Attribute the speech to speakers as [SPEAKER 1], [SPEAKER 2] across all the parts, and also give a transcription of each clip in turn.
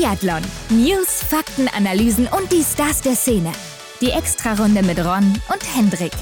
[SPEAKER 1] Biathlon. News, Fakten, Analysen und die Stars der Szene. Die Extrarunde mit Ron und Hendrik.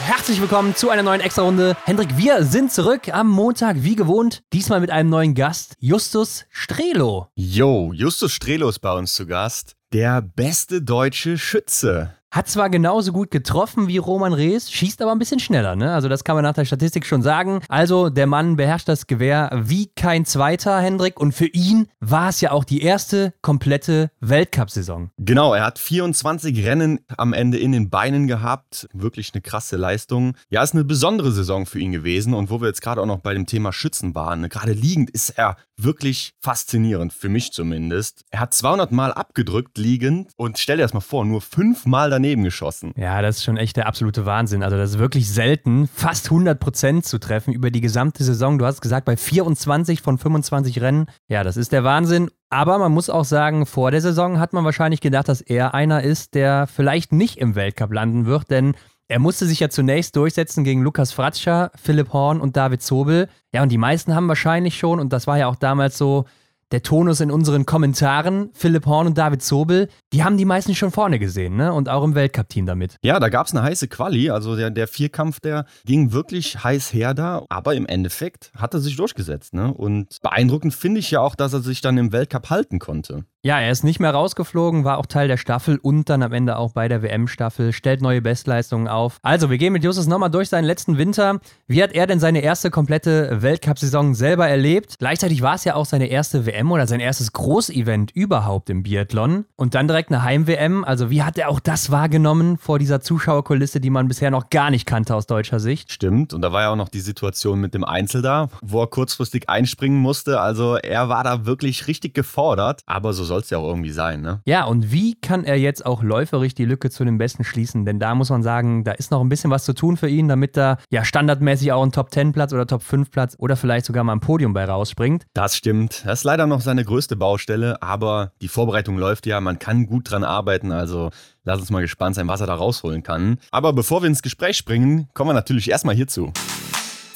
[SPEAKER 2] Herzlich willkommen zu einer neuen Extra-Runde. Hendrik, wir sind zurück am Montag, wie gewohnt. Diesmal mit einem neuen Gast, Justus Strelo.
[SPEAKER 3] Yo, Justus Strelo ist bei uns zu Gast. Der beste deutsche Schütze.
[SPEAKER 2] Hat zwar genauso gut getroffen wie Roman Rees, schießt aber ein bisschen schneller, ne? Also das kann man nach der Statistik schon sagen. Also der Mann beherrscht das Gewehr wie kein zweiter, Hendrik. Und für ihn war es ja auch die erste komplette Weltcup-Saison.
[SPEAKER 3] Genau, er hat 24 Rennen am Ende in den Beinen gehabt. Wirklich eine krasse Leistung. Ja, ist eine besondere Saison für ihn gewesen. Und wo wir jetzt gerade auch noch bei dem Thema Schützen waren, ne? gerade liegend ist er wirklich faszinierend, für mich zumindest. Er hat 200 Mal abgedrückt liegend und stell dir das mal vor, nur fünfmal daneben daneben geschossen.
[SPEAKER 2] Ja, das ist schon echt der absolute Wahnsinn. Also das ist wirklich selten, fast 100 Prozent zu treffen über die gesamte Saison. Du hast gesagt, bei 24 von 25 Rennen. Ja, das ist der Wahnsinn. Aber man muss auch sagen, vor der Saison hat man wahrscheinlich gedacht, dass er einer ist, der vielleicht nicht im Weltcup landen wird, denn er musste sich ja zunächst durchsetzen gegen Lukas Fratscher, Philipp Horn und David Zobel. Ja, und die meisten haben wahrscheinlich schon, und das war ja auch damals so, der Tonus in unseren Kommentaren, Philipp Horn und David Zobel, die haben die meisten schon vorne gesehen, ne? Und auch im Weltcup-Team damit.
[SPEAKER 3] Ja, da gab es eine heiße Quali. Also der, der Vierkampf, der ging wirklich heiß her da. Aber im Endeffekt hat er sich durchgesetzt, ne? Und beeindruckend finde ich ja auch, dass er sich dann im Weltcup halten konnte.
[SPEAKER 2] Ja, er ist nicht mehr rausgeflogen, war auch Teil der Staffel und dann am Ende auch bei der WM-Staffel, stellt neue Bestleistungen auf. Also, wir gehen mit Justus nochmal durch seinen letzten Winter. Wie hat er denn seine erste komplette Weltcup-Saison selber erlebt? Gleichzeitig war es ja auch seine erste WM oder sein erstes Großevent überhaupt im Biathlon. Und dann direkt eine Heim-WM. Also, wie hat er auch das wahrgenommen vor dieser Zuschauerkulisse, die man bisher noch gar nicht kannte aus deutscher Sicht?
[SPEAKER 3] Stimmt. Und da war ja auch noch die Situation mit dem Einzel da, wo er kurzfristig einspringen musste. Also, er war da wirklich richtig gefordert. Aber so soll es ja auch irgendwie sein, ne?
[SPEAKER 2] Ja, und wie kann er jetzt auch läuferisch die Lücke zu den Besten schließen? Denn da muss man sagen, da ist noch ein bisschen was zu tun für ihn, damit er ja standardmäßig auch einen Top-10-Platz oder Top-5-Platz oder vielleicht sogar mal ein Podium bei rausspringt.
[SPEAKER 3] Das stimmt. Das ist leider noch seine größte Baustelle, aber die Vorbereitung läuft ja, man kann gut dran arbeiten, also lass uns mal gespannt sein, was er da rausholen kann. Aber bevor wir ins Gespräch springen, kommen wir natürlich erstmal hierzu.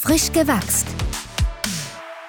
[SPEAKER 1] Frisch gewachst.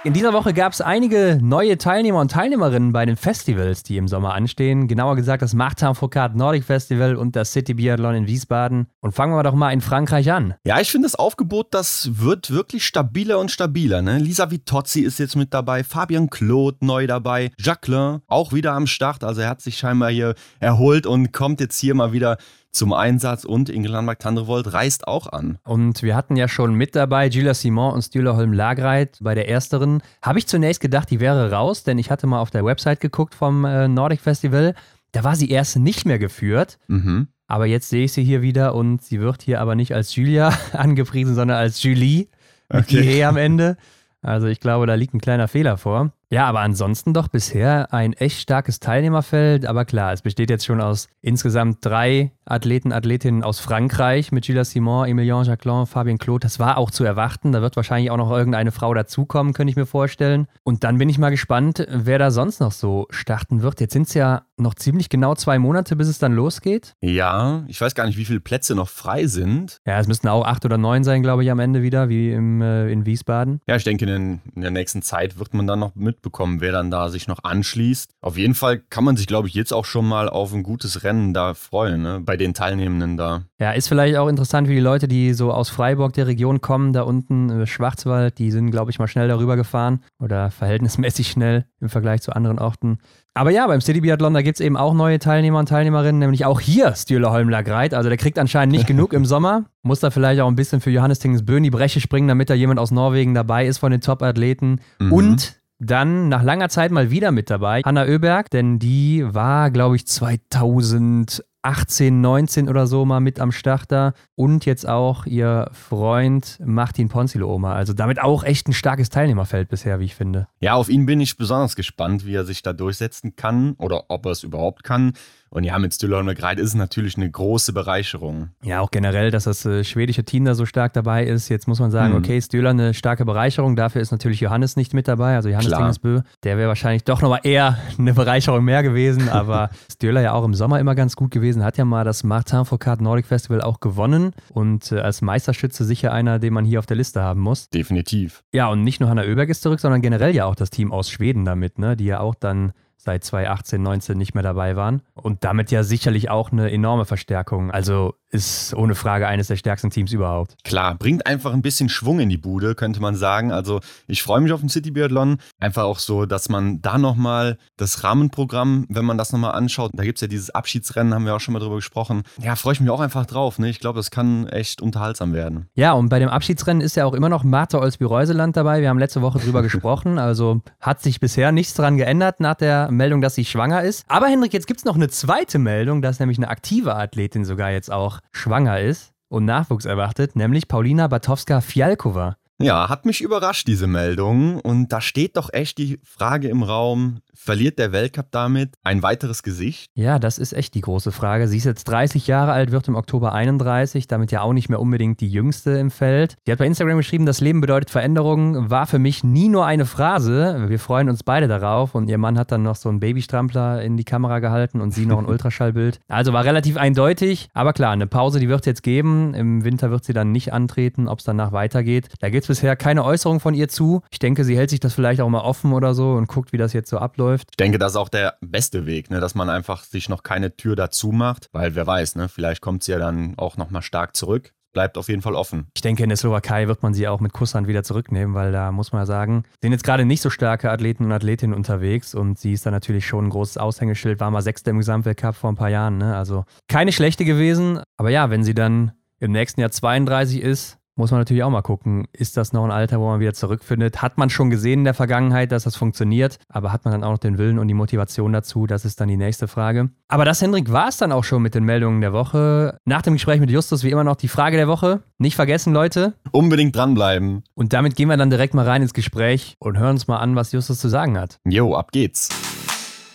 [SPEAKER 2] In dieser Woche gab es einige neue Teilnehmer und Teilnehmerinnen bei den Festivals, die im Sommer anstehen. Genauer gesagt das Martin Foucault Nordic Festival und das City Biathlon in Wiesbaden. Und fangen wir doch mal in Frankreich an.
[SPEAKER 3] Ja, ich finde das Aufgebot, das wird wirklich stabiler und stabiler. Ne? Lisa Vitozzi ist jetzt mit dabei, Fabian Claude neu dabei, Jacqueline auch wieder am Start. Also er hat sich scheinbar hier erholt und kommt jetzt hier mal wieder zum Einsatz und Inge Landmark-Tandrevold reist auch an.
[SPEAKER 2] Und wir hatten ja schon mit dabei Gila Simon und Stühler Holm Lagreit. Bei der ersteren habe ich zunächst gedacht, die wäre raus, denn ich hatte mal auf der Website geguckt vom äh, Nordic Festival. Da war sie erst nicht mehr geführt. Mhm. Aber jetzt sehe ich sie hier wieder und sie wird hier aber nicht als Julia angepriesen, sondern als Julie mit okay. IE am Ende. Also ich glaube, da liegt ein kleiner Fehler vor. Ja, aber ansonsten doch bisher ein echt starkes Teilnehmerfeld. Aber klar, es besteht jetzt schon aus insgesamt drei Athleten, Athletinnen aus Frankreich mit Gilles Simon, Emilien Jacquelin, Fabien Claude. Das war auch zu erwarten. Da wird wahrscheinlich auch noch irgendeine Frau dazukommen, könnte ich mir vorstellen. Und dann bin ich mal gespannt, wer da sonst noch so starten wird. Jetzt sind es ja noch ziemlich genau zwei Monate, bis es dann losgeht.
[SPEAKER 3] Ja, ich weiß gar nicht, wie viele Plätze noch frei sind.
[SPEAKER 2] Ja, es müssten auch acht oder neun sein, glaube ich, am Ende wieder, wie im, äh, in Wiesbaden.
[SPEAKER 3] Ja, ich denke, in, in der nächsten Zeit wird man dann noch mit mitbekommen, wer dann da sich noch anschließt. Auf jeden Fall kann man sich, glaube ich, jetzt auch schon mal auf ein gutes Rennen da freuen, ne? bei den Teilnehmenden da.
[SPEAKER 2] Ja, ist vielleicht auch interessant für die Leute, die so aus Freiburg der Region kommen, da unten äh, Schwarzwald, die sind, glaube ich, mal schnell darüber gefahren oder verhältnismäßig schnell im Vergleich zu anderen Orten. Aber ja, beim City Biathlon, da gibt es eben auch neue Teilnehmer und Teilnehmerinnen, nämlich auch hier Stühle Holmler Greit. Also der kriegt anscheinend nicht genug im Sommer. Muss da vielleicht auch ein bisschen für Johannes Tingesböen die Breche springen, damit da jemand aus Norwegen dabei ist von den Top-Athleten. Mhm. Und dann nach langer Zeit mal wieder mit dabei, Hanna Oeberg, denn die war, glaube ich, 2018, 19 oder so mal mit am Start da. Und jetzt auch ihr Freund Martin Ponzilo-Oma. Also damit auch echt ein starkes Teilnehmerfeld bisher, wie ich finde.
[SPEAKER 3] Ja, auf ihn bin ich besonders gespannt, wie er sich da durchsetzen kann oder ob er es überhaupt kann. Und ja, mit Stüller und McGride ist es natürlich eine große Bereicherung.
[SPEAKER 2] Ja, auch generell, dass das äh, schwedische Team da so stark dabei ist. Jetzt muss man sagen, mhm. okay, Stüller eine starke Bereicherung. Dafür ist natürlich Johannes nicht mit dabei, also Johannes Dingesbö. Der wäre wahrscheinlich doch nochmal eher eine Bereicherung mehr gewesen. Aber Stüller ja auch im Sommer immer ganz gut gewesen. Hat ja mal das Martin Foucault Nordic Festival auch gewonnen. Und äh, als Meisterschütze sicher einer, den man hier auf der Liste haben muss.
[SPEAKER 3] Definitiv.
[SPEAKER 2] Ja, und nicht nur Hanna Oeberg ist zurück, sondern generell ja auch das Team aus Schweden damit, ne? die ja auch dann seit 2018, 19 nicht mehr dabei waren. Und damit ja sicherlich auch eine enorme Verstärkung. Also ist ohne Frage eines der stärksten Teams überhaupt.
[SPEAKER 3] Klar, bringt einfach ein bisschen Schwung in die Bude, könnte man sagen. Also ich freue mich auf den City Biathlon. Einfach auch so, dass man da nochmal das Rahmenprogramm, wenn man das nochmal anschaut, da gibt es ja dieses Abschiedsrennen, haben wir auch schon mal drüber gesprochen. Ja, freue ich mich auch einfach drauf. Ne? Ich glaube, das kann echt unterhaltsam werden.
[SPEAKER 2] Ja, und bei dem Abschiedsrennen ist ja auch immer noch Martha Olsby-Reuseland dabei. Wir haben letzte Woche drüber gesprochen. Also hat sich bisher nichts dran geändert nach der Meldung, dass sie schwanger ist. Aber Hendrik, jetzt gibt es noch eine zweite Meldung, dass nämlich eine aktive Athletin sogar jetzt auch schwanger ist und Nachwuchs erwartet, nämlich Paulina Batowska-Fialkova.
[SPEAKER 3] Ja, hat mich überrascht, diese Meldung. Und da steht doch echt die Frage im Raum, verliert der Weltcup damit ein weiteres Gesicht?
[SPEAKER 2] Ja, das ist echt die große Frage. Sie ist jetzt 30 Jahre alt, wird im Oktober 31, damit ja auch nicht mehr unbedingt die jüngste im Feld. Sie hat bei Instagram geschrieben, das Leben bedeutet Veränderung, war für mich nie nur eine Phrase. Wir freuen uns beide darauf und ihr Mann hat dann noch so einen Babystrampler in die Kamera gehalten und sie noch ein Ultraschallbild. Also war relativ eindeutig, aber klar, eine Pause, die wird es jetzt geben. Im Winter wird sie dann nicht antreten, ob es danach weitergeht. Da gibt es bisher keine Äußerung von ihr zu. Ich denke, sie hält sich das vielleicht auch mal offen oder so und guckt, wie das jetzt so abläuft.
[SPEAKER 3] Ich denke, das ist auch der beste Weg, ne? dass man einfach sich noch keine Tür dazu macht, weil wer weiß, ne? vielleicht kommt sie ja dann auch nochmal stark zurück bleibt auf jeden Fall offen.
[SPEAKER 2] Ich denke, in der Slowakei wird man sie auch mit Kusshand wieder zurücknehmen, weil da muss man ja sagen, sind jetzt gerade nicht so starke Athleten und Athletinnen unterwegs und sie ist da natürlich schon ein großes Aushängeschild, war mal Sechste im Gesamtweltcup vor ein paar Jahren. Ne? Also keine schlechte gewesen, aber ja, wenn sie dann im nächsten Jahr 32 ist, muss man natürlich auch mal gucken, ist das noch ein Alter, wo man wieder zurückfindet? Hat man schon gesehen in der Vergangenheit, dass das funktioniert, aber hat man dann auch noch den Willen und die Motivation dazu? Das ist dann die nächste Frage. Aber das, Hendrik, war es dann auch schon mit den Meldungen der Woche. Nach dem Gespräch mit Justus wie immer noch die Frage der Woche. Nicht vergessen, Leute.
[SPEAKER 3] Unbedingt dranbleiben.
[SPEAKER 2] Und damit gehen wir dann direkt mal rein ins Gespräch und hören uns mal an, was Justus zu sagen hat.
[SPEAKER 3] Jo, ab geht's.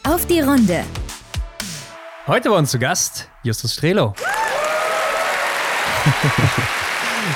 [SPEAKER 1] Auf die Runde.
[SPEAKER 2] Heute bei uns zu Gast Justus Strelo.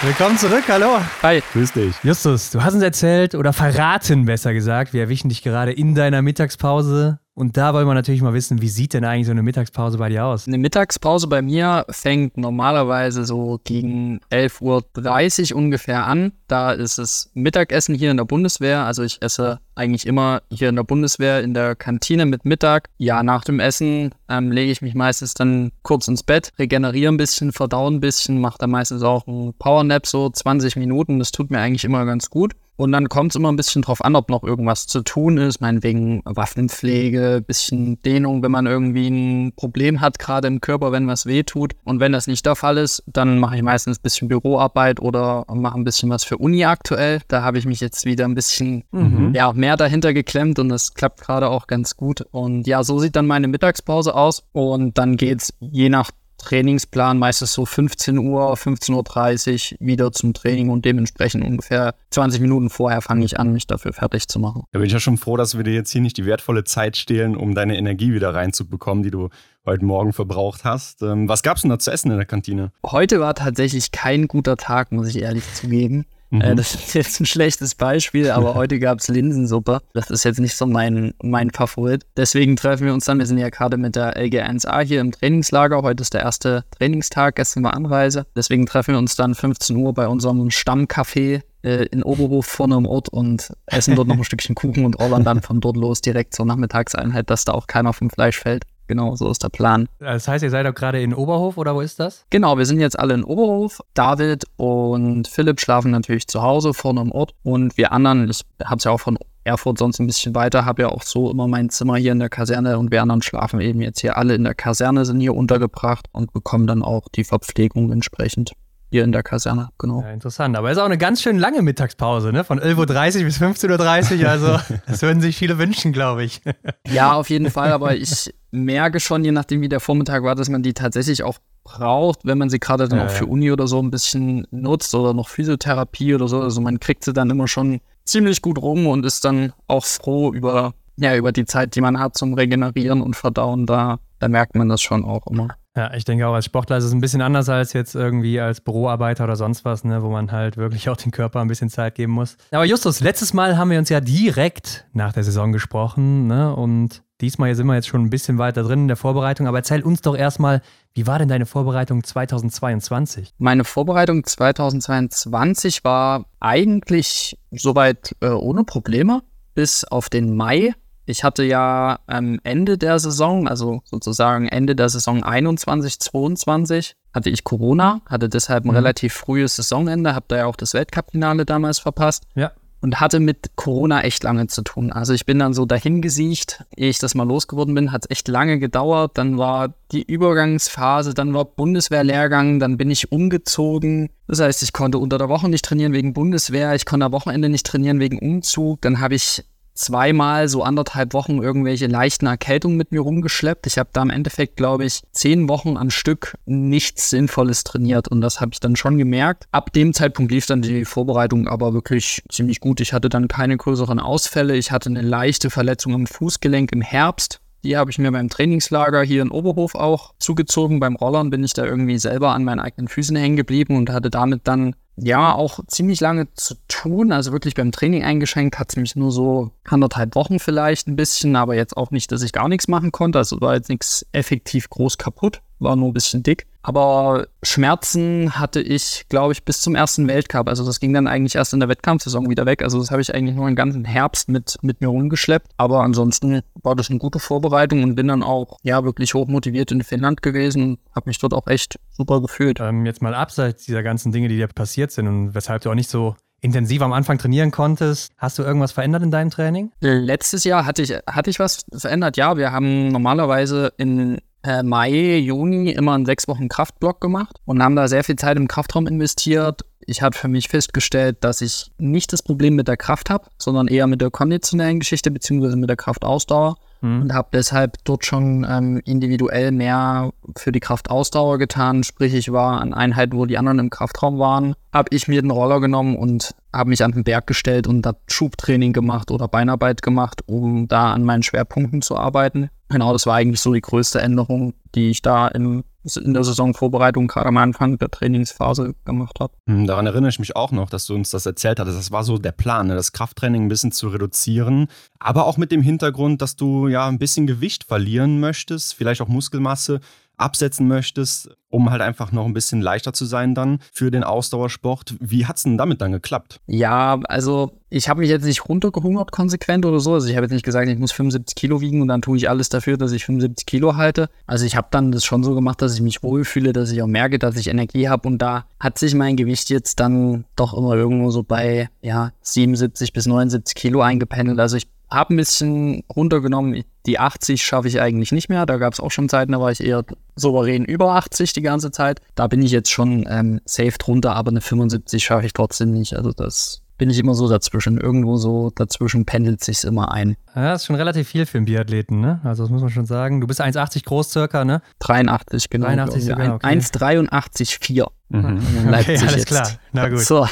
[SPEAKER 2] Willkommen zurück, hallo.
[SPEAKER 4] Hi.
[SPEAKER 3] Grüß dich.
[SPEAKER 2] Justus, du hast uns erzählt oder verraten, besser gesagt, wir erwischen dich gerade in deiner Mittagspause und da wollen wir natürlich mal wissen, wie sieht denn eigentlich so eine Mittagspause bei dir aus?
[SPEAKER 4] Eine Mittagspause bei mir fängt normalerweise so gegen 11.30 Uhr ungefähr an. Da ist es Mittagessen hier in der Bundeswehr. Also ich esse eigentlich immer hier in der Bundeswehr in der Kantine mit Mittag. Ja, nach dem Essen ähm, lege ich mich meistens dann kurz ins Bett, regeneriere ein bisschen, verdaue ein bisschen, mache dann meistens auch einen Powernap so 20 Minuten. Das tut mir eigentlich immer ganz gut. Und dann kommt es immer ein bisschen drauf an, ob noch irgendwas zu tun ist, meinetwegen Waffenpflege, bisschen Dehnung, wenn man irgendwie ein Problem hat, gerade im Körper, wenn was weh tut. Und wenn das nicht der Fall ist, dann mache ich meistens ein bisschen Büroarbeit oder mache ein bisschen was für Uni aktuell. Da habe ich mich jetzt wieder ein bisschen mhm. ja, mehr dahinter geklemmt und das klappt gerade auch ganz gut. Und ja, so sieht dann meine Mittagspause aus. Und dann geht es je nach Trainingsplan meistens so 15 Uhr, 15.30 Uhr wieder zum Training und dementsprechend ungefähr 20 Minuten vorher fange ich an, mich dafür fertig zu machen.
[SPEAKER 3] Da bin ich ja schon froh, dass wir dir jetzt hier nicht die wertvolle Zeit stehlen, um deine Energie wieder reinzubekommen, die du heute Morgen verbraucht hast. Ähm, was gab es denn da zu essen in der Kantine?
[SPEAKER 4] Heute war tatsächlich kein guter Tag, muss ich ehrlich zugeben. Äh, mhm. Äh, das ist jetzt ein schlechtes Beispiel, aber heute gab es Linsensuppe. Das ist jetzt nicht so mein, mein Favorit. Deswegen treffen wir uns dann. Wir sind ja gerade mit der LG1A hier im Trainingslager. Heute ist der erste Trainingstag, gestern war Anreise. Deswegen treffen wir uns dann 15 Uhr bei unserem Stammcafé äh, in Oberhof vorne im Ort und essen dort noch ein Stückchen Kuchen und ordern dann von dort los direkt zur Nachmittagseinheit, dass da auch keiner vom Fleisch fällt. Genau, so ist der Plan.
[SPEAKER 2] Das heißt, ihr seid auch gerade in Oberhof oder wo ist das?
[SPEAKER 4] Genau, wir sind jetzt alle in Oberhof. David und Philipp schlafen natürlich zu Hause vorne im Ort und wir anderen, ich habe es ja auch von Erfurt sonst ein bisschen weiter, habe ja auch so immer mein Zimmer hier in der Kaserne und wir anderen schlafen eben jetzt hier alle in der Kaserne, sind hier untergebracht und bekommen dann auch die Verpflegung entsprechend hier in der Kaserne, genau.
[SPEAKER 2] Ja, interessant. Aber es ist auch eine ganz schön lange Mittagspause, ne? Von 11.30 Uhr bis 15.30 Uhr. Also, das würden sich viele wünschen, glaube ich.
[SPEAKER 4] Ja, auf jeden Fall. Aber ich merke schon, je nachdem, wie der Vormittag war, dass man die tatsächlich auch braucht, wenn man sie gerade dann ja, auch für Uni oder so ein bisschen nutzt oder noch Physiotherapie oder so. Also, man kriegt sie dann immer schon ziemlich gut rum und ist dann auch froh über, ja, über die Zeit, die man hat zum Regenerieren und Verdauen. Da, da merkt man das schon auch immer.
[SPEAKER 2] Ja, ich denke auch als Sportler ist es ein bisschen anders als jetzt irgendwie als Büroarbeiter oder sonst was, ne, wo man halt wirklich auch dem Körper ein bisschen Zeit geben muss. Aber Justus, letztes Mal haben wir uns ja direkt nach der Saison gesprochen, ne, und Diesmal sind wir jetzt schon ein bisschen weiter drin in der Vorbereitung, aber erzähl uns doch erstmal, wie war denn deine Vorbereitung 2022?
[SPEAKER 4] Meine Vorbereitung 2022 war eigentlich soweit äh, ohne Probleme, bis auf den Mai. Ich hatte ja am Ende der Saison, also sozusagen Ende der Saison 21, 22, hatte ich Corona, hatte deshalb ein mhm. relativ frühes Saisonende, habe da ja auch das Weltcup-Finale damals verpasst.
[SPEAKER 2] Ja.
[SPEAKER 4] Und hatte mit Corona echt lange zu tun. Also ich bin dann so dahin gesiegt, ehe ich das mal losgeworden bin, hat es echt lange gedauert. Dann war die Übergangsphase, dann war Bundeswehrlehrgang, dann bin ich umgezogen. Das heißt, ich konnte unter der Woche nicht trainieren wegen Bundeswehr, ich konnte am Wochenende nicht trainieren wegen Umzug. Dann habe ich zweimal so anderthalb Wochen irgendwelche leichten Erkältungen mit mir rumgeschleppt. Ich habe da im Endeffekt, glaube ich, zehn Wochen am Stück nichts Sinnvolles trainiert und das habe ich dann schon gemerkt. Ab dem Zeitpunkt lief dann die Vorbereitung aber wirklich ziemlich gut. Ich hatte dann keine größeren Ausfälle. Ich hatte eine leichte Verletzung am Fußgelenk im Herbst. Die habe ich mir beim Trainingslager hier in Oberhof auch zugezogen. Beim Rollern bin ich da irgendwie selber an meinen eigenen Füßen hängen geblieben und hatte damit dann ja auch ziemlich lange zu tun. Also wirklich beim Training eingeschränkt hat es mich nur so anderthalb Wochen vielleicht ein bisschen, aber jetzt auch nicht, dass ich gar nichts machen konnte. Also war jetzt nichts effektiv groß kaputt, war nur ein bisschen dick. Aber Schmerzen hatte ich, glaube ich, bis zum ersten Weltcup. Also das ging dann eigentlich erst in der Wettkampfsaison wieder weg. Also das habe ich eigentlich nur den ganzen Herbst mit, mit mir rumgeschleppt. Aber ansonsten war das eine gute Vorbereitung und bin dann auch ja wirklich hochmotiviert in Finnland gewesen und habe mich dort auch echt super gefühlt.
[SPEAKER 2] Ähm, jetzt mal abseits dieser ganzen Dinge, die dir passiert sind und weshalb du auch nicht so intensiv am Anfang trainieren konntest. Hast du irgendwas verändert in deinem Training?
[SPEAKER 4] Letztes Jahr hatte ich, hatte ich was verändert, ja. Wir haben normalerweise in Mai, Juni immer einen sechs Wochen Kraftblock gemacht und haben da sehr viel Zeit im Kraftraum investiert. Ich habe für mich festgestellt, dass ich nicht das Problem mit der Kraft habe, sondern eher mit der konditionellen Geschichte beziehungsweise mit der Kraftausdauer mhm. und habe deshalb dort schon ähm, individuell mehr für die Kraftausdauer getan. Sprich, ich war an Einheiten, wo die anderen im Kraftraum waren, habe ich mir den Roller genommen und habe mich an den Berg gestellt und da Schubtraining gemacht oder Beinarbeit gemacht, um da an meinen Schwerpunkten zu arbeiten. Genau, das war eigentlich so die größte Änderung, die ich da im, in der Saisonvorbereitung gerade am Anfang der Trainingsphase gemacht habe.
[SPEAKER 3] Hm, daran erinnere ich mich auch noch, dass du uns das erzählt hattest. Das war so der Plan, ne? das Krafttraining ein bisschen zu reduzieren, aber auch mit dem Hintergrund, dass du ja ein bisschen Gewicht verlieren möchtest, vielleicht auch Muskelmasse absetzen möchtest, um halt einfach noch ein bisschen leichter zu sein dann für den Ausdauersport. Wie hat es denn damit dann geklappt?
[SPEAKER 4] Ja, also ich habe mich jetzt nicht runtergehungert konsequent oder so. Also ich habe jetzt nicht gesagt, ich muss 75 Kilo wiegen und dann tue ich alles dafür, dass ich 75 Kilo halte. Also ich habe dann das schon so gemacht, dass ich mich wohlfühle, dass ich auch merke, dass ich Energie habe und da hat sich mein Gewicht jetzt dann doch immer irgendwo so bei ja 77 bis 79 Kilo eingependelt. Also ich habe ein bisschen runtergenommen. Die 80 schaffe ich eigentlich nicht mehr. Da gab es auch schon Zeiten, da war ich eher souverän über 80 die ganze Zeit. Da bin ich jetzt schon ähm, safe drunter, aber eine 75 schaffe ich trotzdem nicht. Also das bin ich immer so dazwischen. Irgendwo so dazwischen pendelt sich immer ein.
[SPEAKER 2] Ja, das ist schon relativ viel für einen Biathleten, ne? Also das muss man schon sagen. Du bist 1,80 groß circa, ne?
[SPEAKER 4] 83, genau.
[SPEAKER 2] 83 sogar, okay.
[SPEAKER 4] 1,83,4.
[SPEAKER 2] Mhm. Okay, alles jetzt. klar. Na gut. So.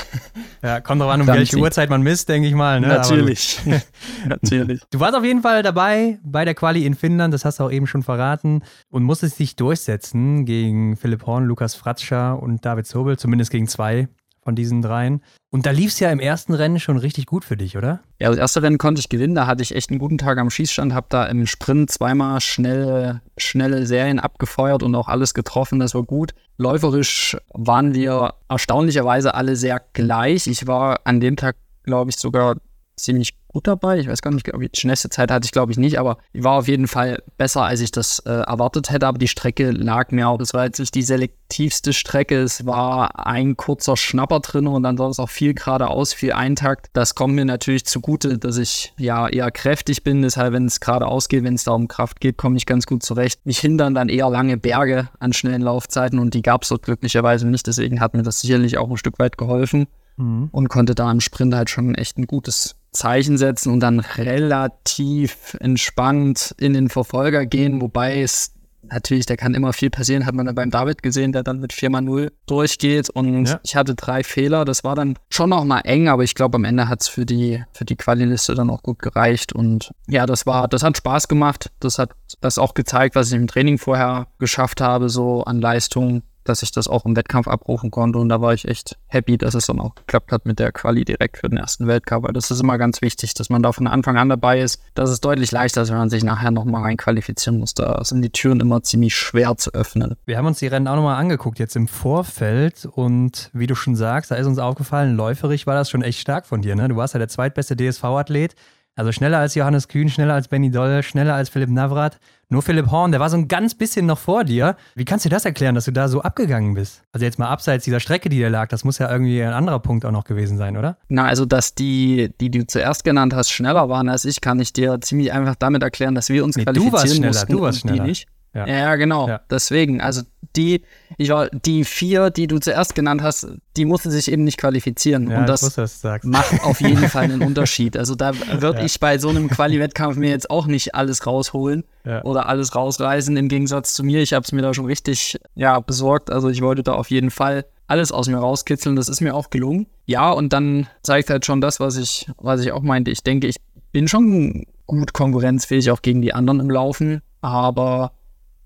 [SPEAKER 2] Ja, kommt drauf an, um welche Uhrzeit man misst, denke ich mal. Ne?
[SPEAKER 4] Natürlich. Natürlich.
[SPEAKER 2] Du warst auf jeden Fall dabei bei der Quali in Finnland, das hast du auch eben schon verraten, und musstest dich durchsetzen gegen Philipp Horn, Lukas Fratscher und David Zobel, zumindest gegen zwei von diesen dreien. Und da lief es ja im ersten Rennen schon richtig gut für dich, oder?
[SPEAKER 4] Ja, das erste Rennen konnte ich gewinnen. Da hatte ich echt einen guten Tag am Schießstand, habe da im Sprint zweimal schnelle, schnelle Serien abgefeuert und auch alles getroffen. Das war gut. Läuferisch waren wir erstaunlicherweise alle sehr gleich. Ich war an dem Tag, glaube ich, sogar ziemlich gut dabei. Ich weiß gar nicht, die schnellste Zeit hatte ich, glaube ich, nicht, aber die war auf jeden Fall besser, als ich das äh, erwartet hätte. Aber die Strecke lag mir auch. Es war jetzt nicht die selektivste Strecke. Es war ein kurzer Schnapper drin und ansonsten auch viel geradeaus, viel Eintakt. Das kommt mir natürlich zugute, dass ich ja eher kräftig bin. Deshalb, wenn es geradeaus geht, wenn es da um Kraft geht, komme ich ganz gut zurecht. Mich hindern dann eher lange Berge an schnellen Laufzeiten und die gab es dort glücklicherweise nicht. Deswegen hat mir das sicherlich auch ein Stück weit geholfen mhm. und konnte da im Sprint halt schon echt ein gutes Zeichen setzen und dann relativ entspannt in den Verfolger gehen, wobei es natürlich, da kann immer viel passieren, hat man dann beim David gesehen, der dann mit 4x0 durchgeht. Und ja. ich hatte drei Fehler, das war dann schon noch mal eng, aber ich glaube am Ende hat es für die, für die Quali-Liste dann auch gut gereicht. Und ja, das war, das hat Spaß gemacht, das hat das auch gezeigt, was ich im Training vorher geschafft habe, so an Leistung dass ich das auch im Wettkampf abrufen konnte. Und da war ich echt happy, dass es dann auch geklappt hat mit der Quali direkt für den ersten Weltcup. Weil das ist immer ganz wichtig, dass man da von Anfang an dabei ist. Das ist deutlich leichter, als wenn man sich nachher nochmal reinqualifizieren muss. Da sind die Türen immer ziemlich schwer zu öffnen.
[SPEAKER 2] Wir haben uns die Rennen auch nochmal angeguckt, jetzt im Vorfeld. Und wie du schon sagst, da ist uns aufgefallen, läuferig war das schon echt stark von dir. Ne? Du warst ja der zweitbeste DSV-Athlet. Also schneller als Johannes Kühn, schneller als Benny Doll, schneller als Philipp Navrat. Nur Philipp Horn, der war so ein ganz bisschen noch vor dir. Wie kannst du das erklären, dass du da so abgegangen bist? Also jetzt mal abseits dieser Strecke, die da lag, das muss ja irgendwie ein anderer Punkt auch noch gewesen sein, oder?
[SPEAKER 4] Na, also dass die, die du zuerst genannt hast, schneller waren als ich, kann ich dir ziemlich einfach damit erklären, dass wir uns nee, qualifizieren
[SPEAKER 2] du warst schneller,
[SPEAKER 4] mussten
[SPEAKER 2] du warst schneller.
[SPEAKER 4] die nicht. Ja, ja genau. Ja. Deswegen, also die, ich war, die vier, die du zuerst genannt hast, die mussten sich eben nicht qualifizieren.
[SPEAKER 2] Ja,
[SPEAKER 4] und das
[SPEAKER 2] wusste,
[SPEAKER 4] macht auf jeden Fall einen Unterschied. Also da würde ich bei so einem Quali-Wettkampf mir jetzt auch nicht alles rausholen oder alles rausreißen. Im Gegensatz zu mir, ich habe es mir da schon richtig ja, besorgt. Also ich wollte da auf jeden Fall alles aus mir rauskitzeln. Das ist mir auch gelungen. Ja, und dann zeigt halt schon das, was ich, was ich auch meinte. Ich denke, ich bin schon gut konkurrenzfähig auch gegen die anderen im Laufen, aber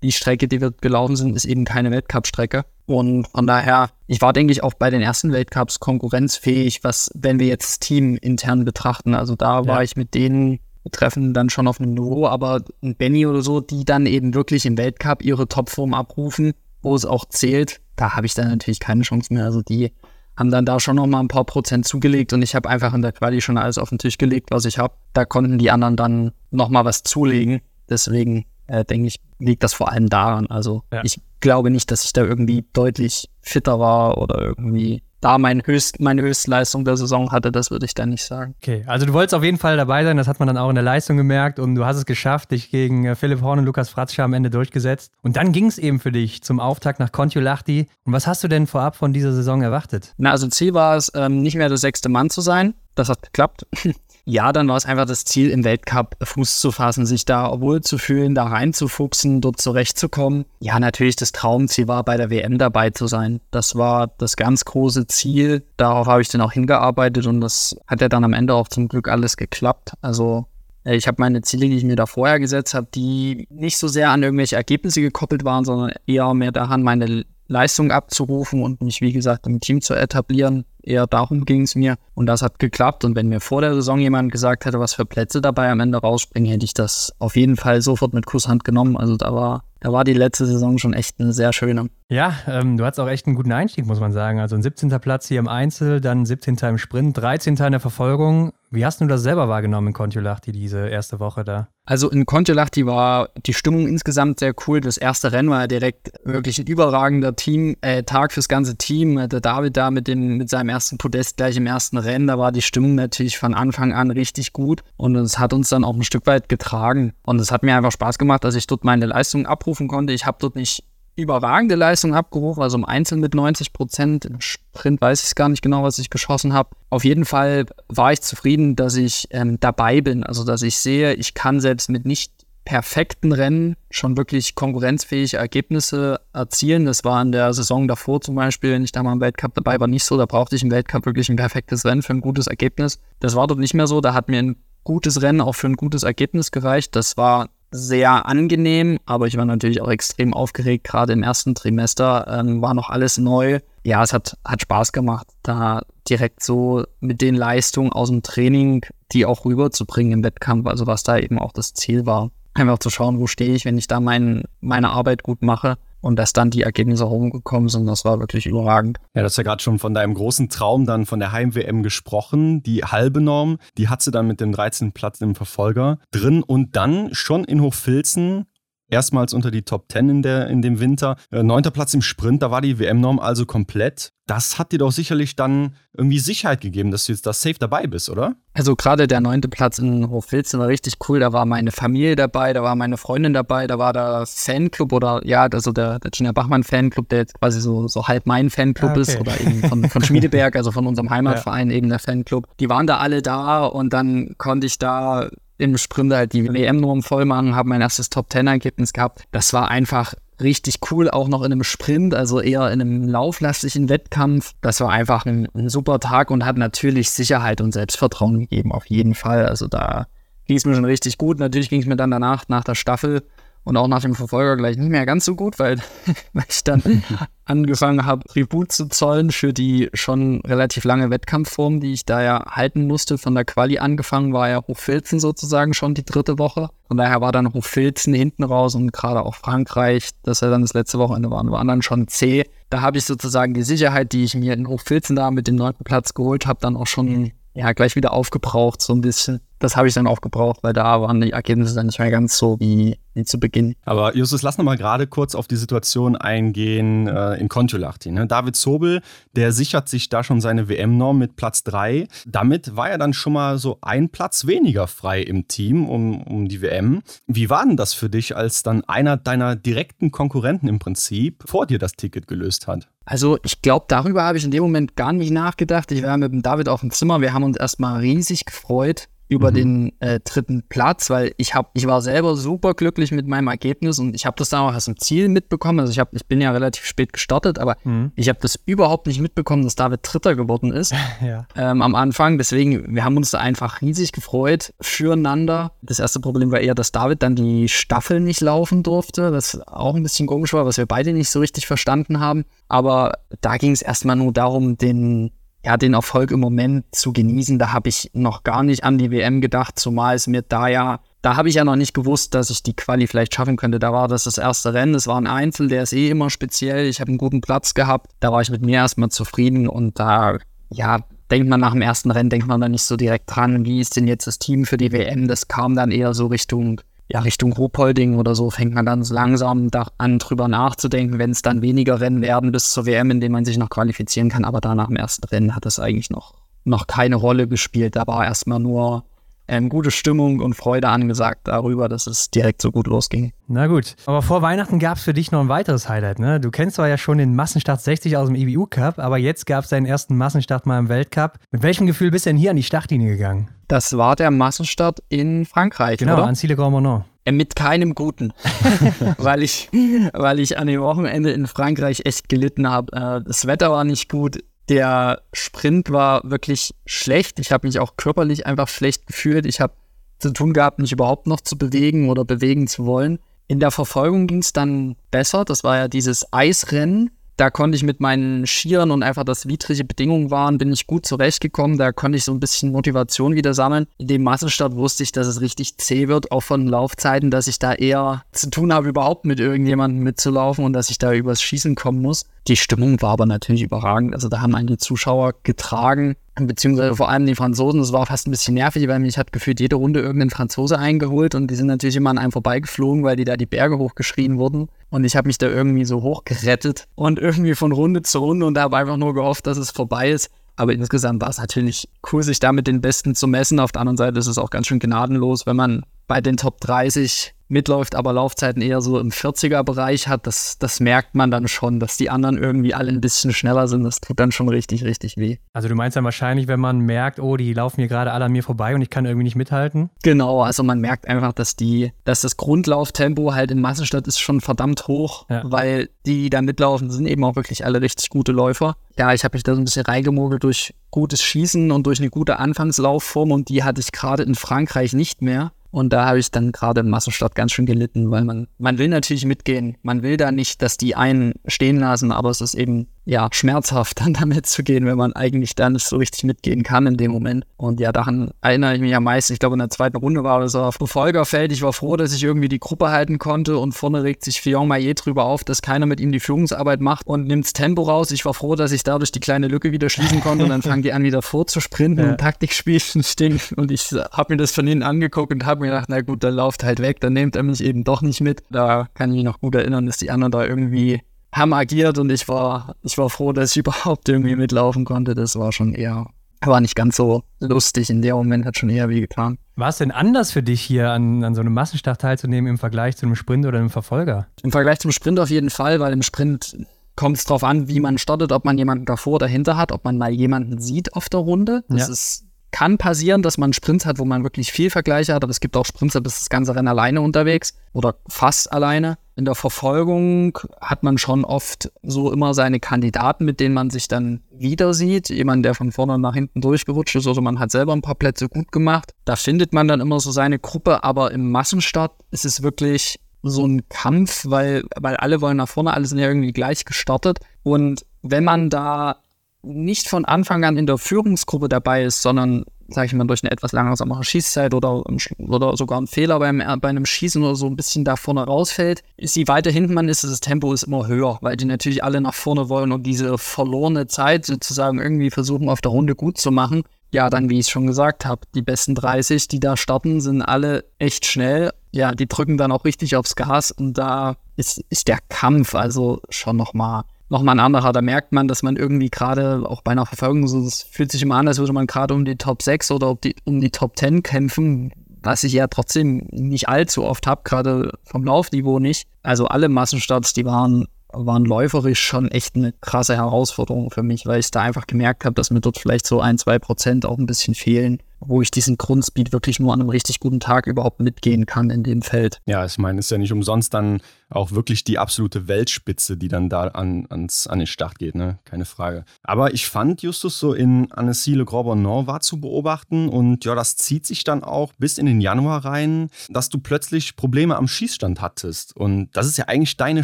[SPEAKER 4] die Strecke, die wir gelaufen sind, ist eben keine Weltcup-Strecke. Und von daher, ich war, denke ich, auch bei den ersten Weltcups konkurrenzfähig, was, wenn wir jetzt das Team intern betrachten. Also da ja. war ich mit denen betreffen dann schon auf einem Niveau, aber ein Benny oder so, die dann eben wirklich im Weltcup ihre Topform abrufen, wo es auch zählt, da habe ich dann natürlich keine Chance mehr. Also die haben dann da schon noch mal ein paar Prozent zugelegt und ich habe einfach in der Quali schon alles auf den Tisch gelegt, was ich habe. Da konnten die anderen dann noch mal was zulegen. Deswegen äh, denke ich, liegt das vor allem daran. Also ja. ich glaube nicht, dass ich da irgendwie deutlich fitter war oder irgendwie da mein Höchst, meine Höchstleistung der Saison hatte, das würde ich dann nicht sagen.
[SPEAKER 2] Okay, also du wolltest auf jeden Fall dabei sein, das hat man dann auch in der Leistung gemerkt und du hast es geschafft, dich gegen äh, Philipp Horn und Lukas Fratscher am Ende durchgesetzt. Und dann ging es eben für dich zum Auftakt nach Kontiolahti. Und was hast du denn vorab von dieser Saison erwartet?
[SPEAKER 4] Na, also Ziel war es, ähm, nicht mehr der sechste Mann zu sein. Das hat geklappt. ja, dann war es einfach das Ziel, im Weltcup Fuß zu fassen, sich da wohl zu fühlen, da reinzufuchsen, dort zurechtzukommen. Ja, natürlich das Traumziel war, bei der WM dabei zu sein. Das war das ganz große Ziel. Darauf habe ich dann auch hingearbeitet und das hat ja dann am Ende auch zum Glück alles geklappt. Also äh, ich habe meine Ziele, die ich mir da vorher gesetzt habe, die nicht so sehr an irgendwelche Ergebnisse gekoppelt waren, sondern eher mehr daran, meine Leistung abzurufen und mich, wie gesagt, im Team zu etablieren. Eher darum ging es mir. Und das hat geklappt. Und wenn mir vor der Saison jemand gesagt hätte, was für Plätze dabei am Ende rausspringen, hätte ich das auf jeden Fall sofort mit Kusshand genommen. Also da war, da war die letzte Saison schon echt eine sehr schöne.
[SPEAKER 2] Ja, ähm, du hattest auch echt einen guten Einstieg, muss man sagen. Also ein 17. Platz hier im Einzel, dann 17. im Sprint, 13. in der Verfolgung. Wie hast du das selber wahrgenommen in Kontiolahti diese erste Woche da?
[SPEAKER 4] Also in Kontiolahti war die Stimmung insgesamt sehr cool. Das erste Rennen war direkt wirklich ein überragender Team, äh, Tag fürs ganze Team. Der David da mit, dem, mit seinem ersten Podest gleich im ersten Rennen, da war die Stimmung natürlich von Anfang an richtig gut und es hat uns dann auch ein Stück weit getragen. Und es hat mir einfach Spaß gemacht, dass ich dort meine Leistung abrufen konnte. Ich habe dort nicht überragende Leistung abgerufen, also im Einzel mit 90 Prozent. Im Sprint weiß ich gar nicht genau, was ich geschossen habe. Auf jeden Fall war ich zufrieden, dass ich ähm, dabei bin, also dass ich sehe, ich kann selbst mit nicht perfekten Rennen schon wirklich konkurrenzfähige Ergebnisse erzielen. Das war in der Saison davor zum Beispiel, wenn ich da mal im Weltcup dabei war, nicht so. Da brauchte ich im Weltcup wirklich ein perfektes Rennen für ein gutes Ergebnis. Das war dort nicht mehr so. Da hat mir ein gutes Rennen auch für ein gutes Ergebnis gereicht. Das war sehr angenehm, aber ich war natürlich auch extrem aufgeregt. Gerade im ersten Trimester ähm, war noch alles neu. Ja, es hat, hat Spaß gemacht, da direkt so mit den Leistungen aus dem Training die auch rüberzubringen im Wettkampf, also was da eben auch das Ziel war. Einfach zu schauen, wo stehe ich, wenn ich da mein, meine Arbeit gut mache und dass dann die Ergebnisse rumgekommen sind, das war wirklich überragend.
[SPEAKER 3] Ja, du hast ja gerade schon von deinem großen Traum dann von der Heim-WM gesprochen. Die halbe Norm, die hat sie dann mit dem 13. Platz im Verfolger drin und dann schon in Hochfilzen erstmals unter die Top 10 in, der, in dem Winter. Äh, neunter Platz im Sprint, da war die WM-Norm also komplett. Das hat dir doch sicherlich dann irgendwie Sicherheit gegeben, dass du jetzt da safe dabei bist, oder?
[SPEAKER 4] Also gerade der neunte Platz in Hochfilzen war richtig cool. Da war meine Familie dabei, da war meine Freundin dabei, da war der Fanclub oder ja, also der, der Gina Bachmann Fanclub, der jetzt quasi so, so halb mein Fanclub ah, okay. ist oder eben von, von Schmiedeberg, also von unserem Heimatverein ja. eben der Fanclub. Die waren da alle da und dann konnte ich da im Sprint halt die WM-Norm voll machen, habe mein erstes Top-10-Ergebnis gehabt. Das war einfach richtig cool, auch noch in einem Sprint, also eher in einem lauflastigen Wettkampf. Das war einfach ein, ein super Tag und hat natürlich Sicherheit und Selbstvertrauen gegeben, auf jeden Fall. Also da ging es mir schon richtig gut. Natürlich ging es mir dann danach, nach der Staffel und auch nach dem Verfolger gleich nicht mehr ganz so gut, weil, weil ich dann angefangen habe, Tribut zu zollen für die schon relativ lange Wettkampfform, die ich da ja halten musste. Von der Quali angefangen war ja Hochfilzen sozusagen schon die dritte Woche. Von daher war dann Hochfilzen hinten raus und gerade auch Frankreich, das ja dann das letzte Wochenende war, war dann schon zäh. Da habe ich sozusagen die Sicherheit, die ich mir in Hochfilzen da mit dem neunten Platz geholt habe, dann auch schon ja gleich wieder aufgebraucht, so ein bisschen das habe ich dann auch gebraucht, weil da waren die Ergebnisse dann nicht mehr ganz so wie, wie zu Beginn.
[SPEAKER 3] Aber Justus, lass noch mal gerade kurz auf die Situation eingehen äh, in Kontiolahti. Ne? David Zobel, der sichert sich da schon seine WM-Norm mit Platz 3. Damit war er dann schon mal so ein Platz weniger frei im Team um, um die WM. Wie war denn das für dich, als dann einer deiner direkten Konkurrenten im Prinzip vor dir das Ticket gelöst hat?
[SPEAKER 4] Also ich glaube, darüber habe ich in dem Moment gar nicht nachgedacht. Ich war mit dem David auf dem Zimmer. Wir haben uns erstmal riesig gefreut, über mhm. den äh, dritten Platz, weil ich habe, ich war selber super glücklich mit meinem Ergebnis und ich habe das dann auch aus dem Ziel mitbekommen. Also ich habe, ich bin ja relativ spät gestartet, aber mhm. ich habe das überhaupt nicht mitbekommen, dass David Dritter geworden ist ja. ähm, am Anfang. Deswegen, wir haben uns da einfach riesig gefreut füreinander. Das erste Problem war eher, dass David dann die Staffel nicht laufen durfte, was auch ein bisschen komisch war, was wir beide nicht so richtig verstanden haben. Aber da ging es erstmal nur darum, den ja, den Erfolg im Moment zu genießen. Da habe ich noch gar nicht an die WM gedacht, zumal es mir da ja, da habe ich ja noch nicht gewusst, dass ich die Quali vielleicht schaffen könnte. Da war das das erste Rennen, es war ein Einzel, der ist eh immer speziell. Ich habe einen guten Platz gehabt, da war ich mit mir erstmal zufrieden und da, ja, denkt man nach dem ersten Rennen, denkt man da nicht so direkt dran, wie ist denn jetzt das Team für die WM? Das kam dann eher so Richtung ja, Richtung Ruhpolding oder so fängt man dann so langsam an, drüber nachzudenken, wenn es dann weniger Rennen werden bis zur WM, in denen man sich noch qualifizieren kann. Aber da nach dem ersten Rennen hat es eigentlich noch, noch keine Rolle gespielt. Da war erstmal nur ähm, gute Stimmung und Freude angesagt darüber, dass es direkt so gut losging.
[SPEAKER 2] Na gut, aber vor Weihnachten gab es für dich noch ein weiteres Highlight. Ne? Du kennst zwar ja schon den Massenstart 60 aus dem EBU Cup, aber jetzt gab es deinen ersten Massenstart mal im Weltcup. Mit welchem Gefühl bist du denn hier an die Startlinie gegangen?
[SPEAKER 4] Das war der Massenstart in Frankreich,
[SPEAKER 2] genau,
[SPEAKER 4] oder?
[SPEAKER 2] an Cile Grand Monon.
[SPEAKER 4] Äh, mit keinem guten, weil, ich, weil ich an dem Wochenende in Frankreich echt gelitten habe. Äh, das Wetter war nicht gut, der Sprint war wirklich schlecht. Ich habe mich auch körperlich einfach schlecht gefühlt. Ich habe zu tun gehabt, mich überhaupt noch zu bewegen oder bewegen zu wollen. In der Verfolgung ging es dann besser. Das war ja dieses Eisrennen da konnte ich mit meinen Skiern und einfach, dass widrige Bedingungen waren, bin ich gut zurechtgekommen. Da konnte ich so ein bisschen Motivation wieder sammeln. In dem Massenstart wusste ich, dass es richtig zäh wird, auch von Laufzeiten, dass ich da eher zu tun habe, überhaupt mit irgendjemandem mitzulaufen und dass ich da übers Schießen kommen muss. Die Stimmung war aber natürlich überragend. Also da haben einen die Zuschauer getragen beziehungsweise vor allem die Franzosen, das war fast ein bisschen nervig, weil mich hat gefühlt jede Runde irgendein Franzose eingeholt und die sind natürlich immer an einem vorbeigeflogen, weil die da die Berge hochgeschrien wurden. Und ich habe mich da irgendwie so hochgerettet und irgendwie von Runde zu Runde und habe einfach nur gehofft, dass es vorbei ist. Aber insgesamt war es natürlich cool, sich da mit den Besten zu messen. Auf der anderen Seite ist es auch ganz schön gnadenlos, wenn man bei den Top 30 mitläuft, aber Laufzeiten eher so im 40er-Bereich hat, das, das merkt man dann schon, dass die anderen irgendwie alle ein bisschen schneller sind. Das tut dann schon richtig, richtig weh.
[SPEAKER 2] Also du meinst dann wahrscheinlich, wenn man merkt, oh, die laufen hier gerade alle an mir vorbei und ich kann irgendwie nicht mithalten?
[SPEAKER 4] Genau, also man merkt einfach, dass die, dass das Grundlauftempo halt in Massenstadt ist schon verdammt hoch, ja. weil die, die da mitlaufen, sind eben auch wirklich alle richtig gute Läufer. Ja, ich habe mich da so ein bisschen reingemogelt durch gutes Schießen und durch eine gute Anfangslaufform und die hatte ich gerade in Frankreich nicht mehr. Und da habe ich dann gerade im Massenstart ganz schön gelitten, weil man, man will natürlich mitgehen. Man will da nicht, dass die einen stehen lassen, aber es ist eben ja, schmerzhaft dann damit zu gehen, wenn man eigentlich da nicht so richtig mitgehen kann in dem Moment. Und ja, daran erinnere ich mich am meisten. Ich glaube, in der zweiten Runde war das auf Befolgerfeld. Ich war froh, dass ich irgendwie die Gruppe halten konnte und vorne regt sich Fillon Maillet drüber auf, dass keiner mit ihm die Führungsarbeit macht und nimmt das Tempo raus. Ich war froh, dass ich dadurch die kleine Lücke wieder schließen konnte und dann fangen die an, wieder vorzusprinten ja. und Taktikspielen stehen. Und ich habe mir das von ihnen angeguckt und habe mir gedacht, na gut, dann lauft halt weg, dann nehmt er mich eben doch nicht mit. Da kann ich mich noch gut erinnern, dass die anderen da irgendwie haben agiert und ich war, ich war froh, dass ich überhaupt irgendwie mitlaufen konnte. Das war schon eher, war nicht ganz so lustig. In dem Moment hat schon eher wie getan.
[SPEAKER 2] War es denn anders für dich hier an, an so einem Massenstart teilzunehmen im Vergleich zu einem Sprint oder einem Verfolger?
[SPEAKER 4] Im Vergleich zum Sprint auf jeden Fall, weil im Sprint kommt es darauf an, wie man startet, ob man jemanden davor, dahinter hat, ob man mal jemanden sieht auf der Runde. Das ja. ist kann passieren, dass man Sprints hat, wo man wirklich viel Vergleiche hat, aber es gibt auch Sprints, da ist das ganze Rennen alleine unterwegs oder fast alleine. In der Verfolgung hat man schon oft so immer seine Kandidaten, mit denen man sich dann wieder sieht. Jemand, der von vorne nach hinten durchgerutscht ist oder man hat selber ein paar Plätze gut gemacht. Da findet man dann immer so seine Gruppe, aber im Massenstart ist es wirklich so ein Kampf, weil, weil alle wollen nach vorne, alle sind ja irgendwie gleich gestartet. Und wenn man da nicht von Anfang an in der Führungsgruppe dabei ist, sondern, sage ich mal, durch eine etwas langsamere Schießzeit oder, oder sogar ein Fehler beim, bei einem Schießen oder so ein bisschen da vorne rausfällt, ist je weiter hinten man ist, das Tempo ist immer höher, weil die natürlich alle nach vorne wollen und diese verlorene Zeit sozusagen irgendwie versuchen, auf der Runde gut zu machen. Ja, dann, wie ich schon gesagt habe, die besten 30, die da starten, sind alle echt schnell. Ja, die drücken dann auch richtig aufs Gas und da ist, ist der Kampf also schon nochmal nochmal ein anderer. Da merkt man, dass man irgendwie gerade auch bei einer Verfolgung so, es fühlt sich immer an, als würde man gerade um die Top 6 oder um die Top 10 kämpfen, was ich ja trotzdem nicht allzu oft habe, gerade vom Laufniveau nicht. Also alle Massenstarts, die waren waren läuferisch schon echt eine krasse Herausforderung für mich, weil ich da einfach gemerkt habe, dass mir dort vielleicht so ein, zwei Prozent auch ein bisschen fehlen, wo ich diesen Grundspeed wirklich nur an einem richtig guten Tag überhaupt mitgehen kann in dem Feld.
[SPEAKER 3] Ja, ich meine, es ist ja nicht umsonst dann auch wirklich die absolute Weltspitze, die dann da an, ans, an den Start geht, ne? Keine Frage. Aber ich fand, Justus, so in Annecy Le Grand Bonnant war zu beobachten und ja, das zieht sich dann auch bis in den Januar rein, dass du plötzlich Probleme am Schießstand hattest. Und das ist ja eigentlich deine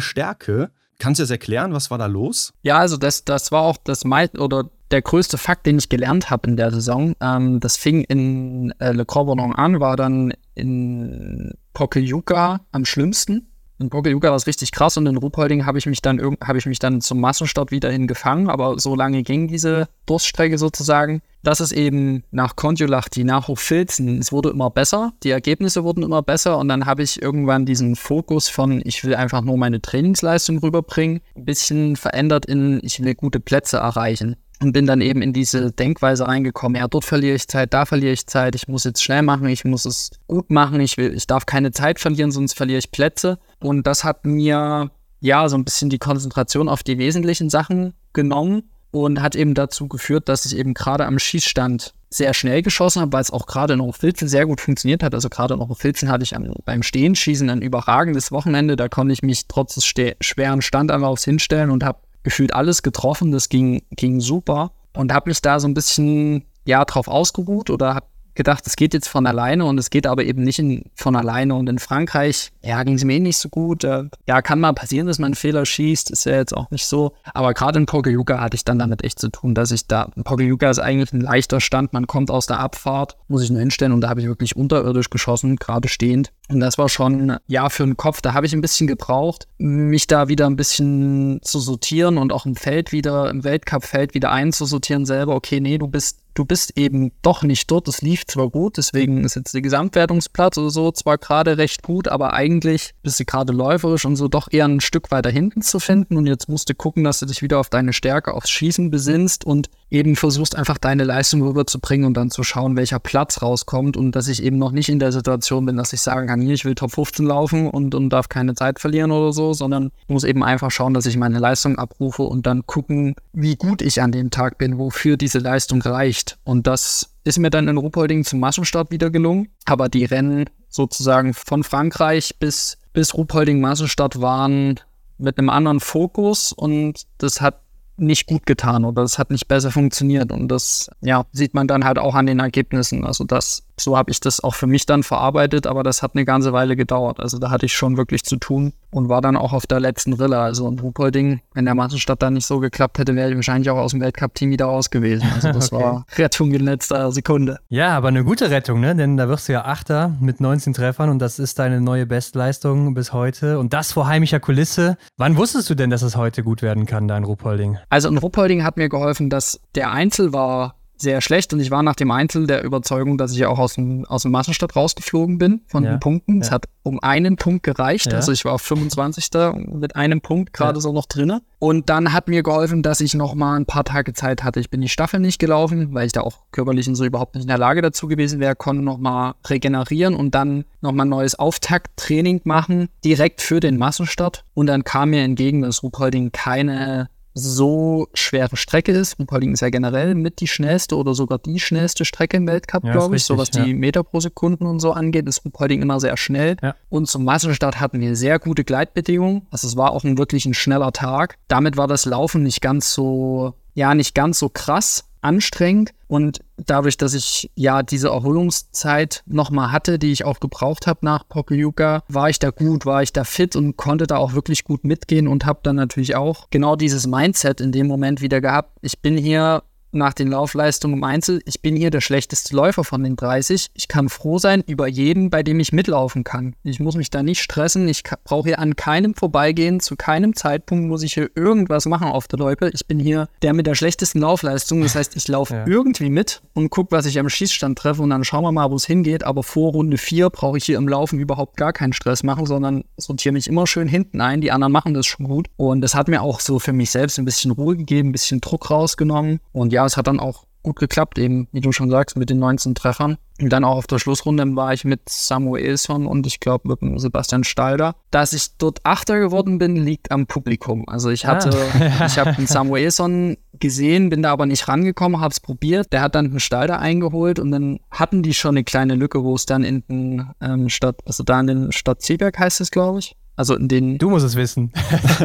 [SPEAKER 3] Stärke. Kannst du das erklären? Was war da los?
[SPEAKER 4] Ja, also das, das war auch das meist oder der größte Fakt, den ich gelernt habe in der Saison. Ähm, das fing in äh, Le Corberon an, war dann in Pokeljuka am schlimmsten. In Pokeljuka war es richtig krass und in Ruhpolding habe ich mich dann habe ich mich dann zum Massenstart wieder hingefangen, aber so lange ging diese Durststrecke sozusagen, dass es eben nach Kontiolahti, nach Hochfilzen, es wurde immer besser, die Ergebnisse wurden immer besser und dann habe ich irgendwann diesen Fokus von ich will einfach nur meine Trainingsleistung rüberbringen, ein bisschen verändert in ich will gute Plätze erreichen und bin dann eben in diese Denkweise reingekommen. Ja, dort verliere ich Zeit, da verliere ich Zeit. Ich muss jetzt schnell machen, ich muss es gut machen. Ich will, ich darf keine Zeit verlieren, sonst verliere ich Plätze. Und das hat mir ja so ein bisschen die Konzentration auf die wesentlichen Sachen genommen und hat eben dazu geführt, dass ich eben gerade am Schießstand sehr schnell geschossen habe, weil es auch gerade noch Filzen sehr gut funktioniert hat. Also gerade noch Filzen hatte ich am, beim Stehenschießen ein überragendes Wochenende. Da konnte ich mich trotz des schweren Standanlaufs hinstellen und habe gefühlt alles getroffen. Das ging, ging super und habe mich da so ein bisschen ja drauf ausgeruht oder habe gedacht, es geht jetzt von alleine und es geht aber eben nicht in, von alleine. Und in Frankreich, ja, ging es mir eh nicht so gut. Äh, ja, kann mal passieren, dass man einen Fehler schießt, ist ja jetzt auch nicht so. Aber gerade in Pokljuka hatte ich dann damit echt zu tun, dass ich da, Pokljuka ist eigentlich ein leichter Stand, man kommt aus der Abfahrt, muss ich nur hinstellen und da habe ich wirklich unterirdisch geschossen, gerade stehend. Und das war schon, ja, für den Kopf, da habe ich ein bisschen gebraucht, mich da wieder ein bisschen zu sortieren und auch im Feld wieder, im Weltcup-Feld wieder einzusortieren selber. Okay, nee, du bist du bist eben doch nicht dort. Es lief zwar gut, deswegen ist jetzt der Gesamtwertungsplatz oder so zwar gerade recht gut, aber eigentlich bist du gerade läuferisch und so doch eher ein Stück weiter hinten zu finden. Und jetzt musst du gucken, dass du dich wieder auf deine Stärke, aufs Schießen besinnst und eben versuchst einfach deine Leistung rüberzubringen und dann zu schauen, welcher Platz rauskommt und dass ich eben noch nicht in der Situation bin, dass ich sagen kann, hier, ich will Top 15 laufen und, und darf keine Zeit verlieren oder so, sondern muss eben einfach schauen, dass ich meine Leistung abrufe und dann gucken, wie gut ich an dem Tag bin, wofür diese Leistung reicht. Und das ist mir dann in Ruppolding zum Massenstart wieder gelungen. Aber die Rennen sozusagen von Frankreich bis, bis Ruppolding Massenstart waren mit einem anderen Fokus und das hat nicht gut getan oder es hat nicht besser funktioniert. Und das ja, sieht man dann halt auch an den Ergebnissen. Also das, so habe ich das auch für mich dann verarbeitet, aber das hat eine ganze Weile gedauert. Also da hatte ich schon wirklich zu tun und war dann auch auf der letzten Rille. Also in Ruhpolding, wenn der Massenstadt dann nicht so geklappt hätte, wäre ich wahrscheinlich auch aus dem Weltcup-Team wieder raus gewesen. Also das okay. war Rettung in letzter Sekunde.
[SPEAKER 2] Ja, aber eine gute Rettung, ne? Denn da wirst du ja Achter mit 19 Treffern und das ist deine neue Bestleistung bis heute. Und das vor heimischer Kulisse. Wann wusstest du denn, dass es heute gut werden kann, da in Ruhpolding?
[SPEAKER 4] Also in Ruhpolding hat mir geholfen, dass der Einzel war sehr schlecht und ich war nach dem Einzel der Überzeugung, dass ich auch aus dem, aus dem Massenstadt rausgeflogen bin von ja, den Punkten. Ja. Es hat um einen Punkt gereicht, ja. also ich war auf 25. mit einem Punkt gerade so noch drinne. Und dann hat mir geholfen, dass ich noch mal ein paar Tage Zeit hatte. Ich bin die Staffel nicht gelaufen, weil ich da auch körperlich und so überhaupt nicht in der Lage dazu gewesen wäre, konnte noch mal regenerieren und dann noch mal ein neues Auftakttraining machen, direkt für den Massenstart. Und dann kam mir entgegen, dass Ruhpolding keine so schwere Strecke ist. Ruhpolding ist ja generell mit die schnellste oder sogar die schnellste Strecke im Weltcup, ja, glaube ich. so was ja. die Meter pro Sekunden und so angeht, ist Ruhpolding immer sehr schnell. Ja. Und zum Massenstart hatten wir sehr gute Gleitbedingungen. Also es war auch ein wirklich ein schneller Tag. Damit war das Laufen nicht ganz so ja nicht ganz so krass, anstrengend. Und dadurch, dass ich ja diese Erholungszeit nochmal hatte, die ich auch gebraucht habe nach Pokljuka, war ich da gut, war ich da fit und konnte da auch wirklich gut mitgehen und habe dann natürlich auch genau dieses Mindset in dem Moment wieder gehabt. Ich bin hier nach den Laufleistungen im Einzel, ich bin hier der schlechteste Läufer von den 30. Ich kann froh sein über jeden, bei dem ich mitlaufen kann. Ich muss mich da nicht stressen. Ich brauche hier an keinem vorbeigehen. Zu keinem Zeitpunkt muss ich hier irgendwas machen auf der Loipe. Ich bin hier der mit der schlechtesten Laufleistung. Das heißt, ich laufe ja. irgendwie mit und gucke, was ich am Schießstand treffe und dann schauen wir mal, wo es hingeht. Aber vor Runde 4 brauche ich hier im Laufen überhaupt gar keinen Stress machen, sondern sortiere mich immer schön hinten ein. Die anderen machen das schon gut. Und das hat mir auch so für mich selbst ein bisschen Ruhe gegeben, ein bisschen Druck rausgenommen. Und ja, ja, es hat dann auch gut geklappt, eben, wie du schon sagst, mit den 19 Treffern. Und dann auch auf der Schlussrunde war ich mit Samuelson und ich glaube mit Sebastian Stalder. Dass ich dort Achter geworden bin, liegt am Publikum. Also ich hatte, ah. ich habe den Samuelson gesehen, bin da aber nicht rangekommen, habe es probiert. Der hat dann einen Stalder eingeholt und dann hatten die schon eine kleine Lücke, wo es dann in den ähm, Stadt, also da in den Stadt Seeberg heißt es, glaube ich. Also in den.
[SPEAKER 2] Du musst es wissen.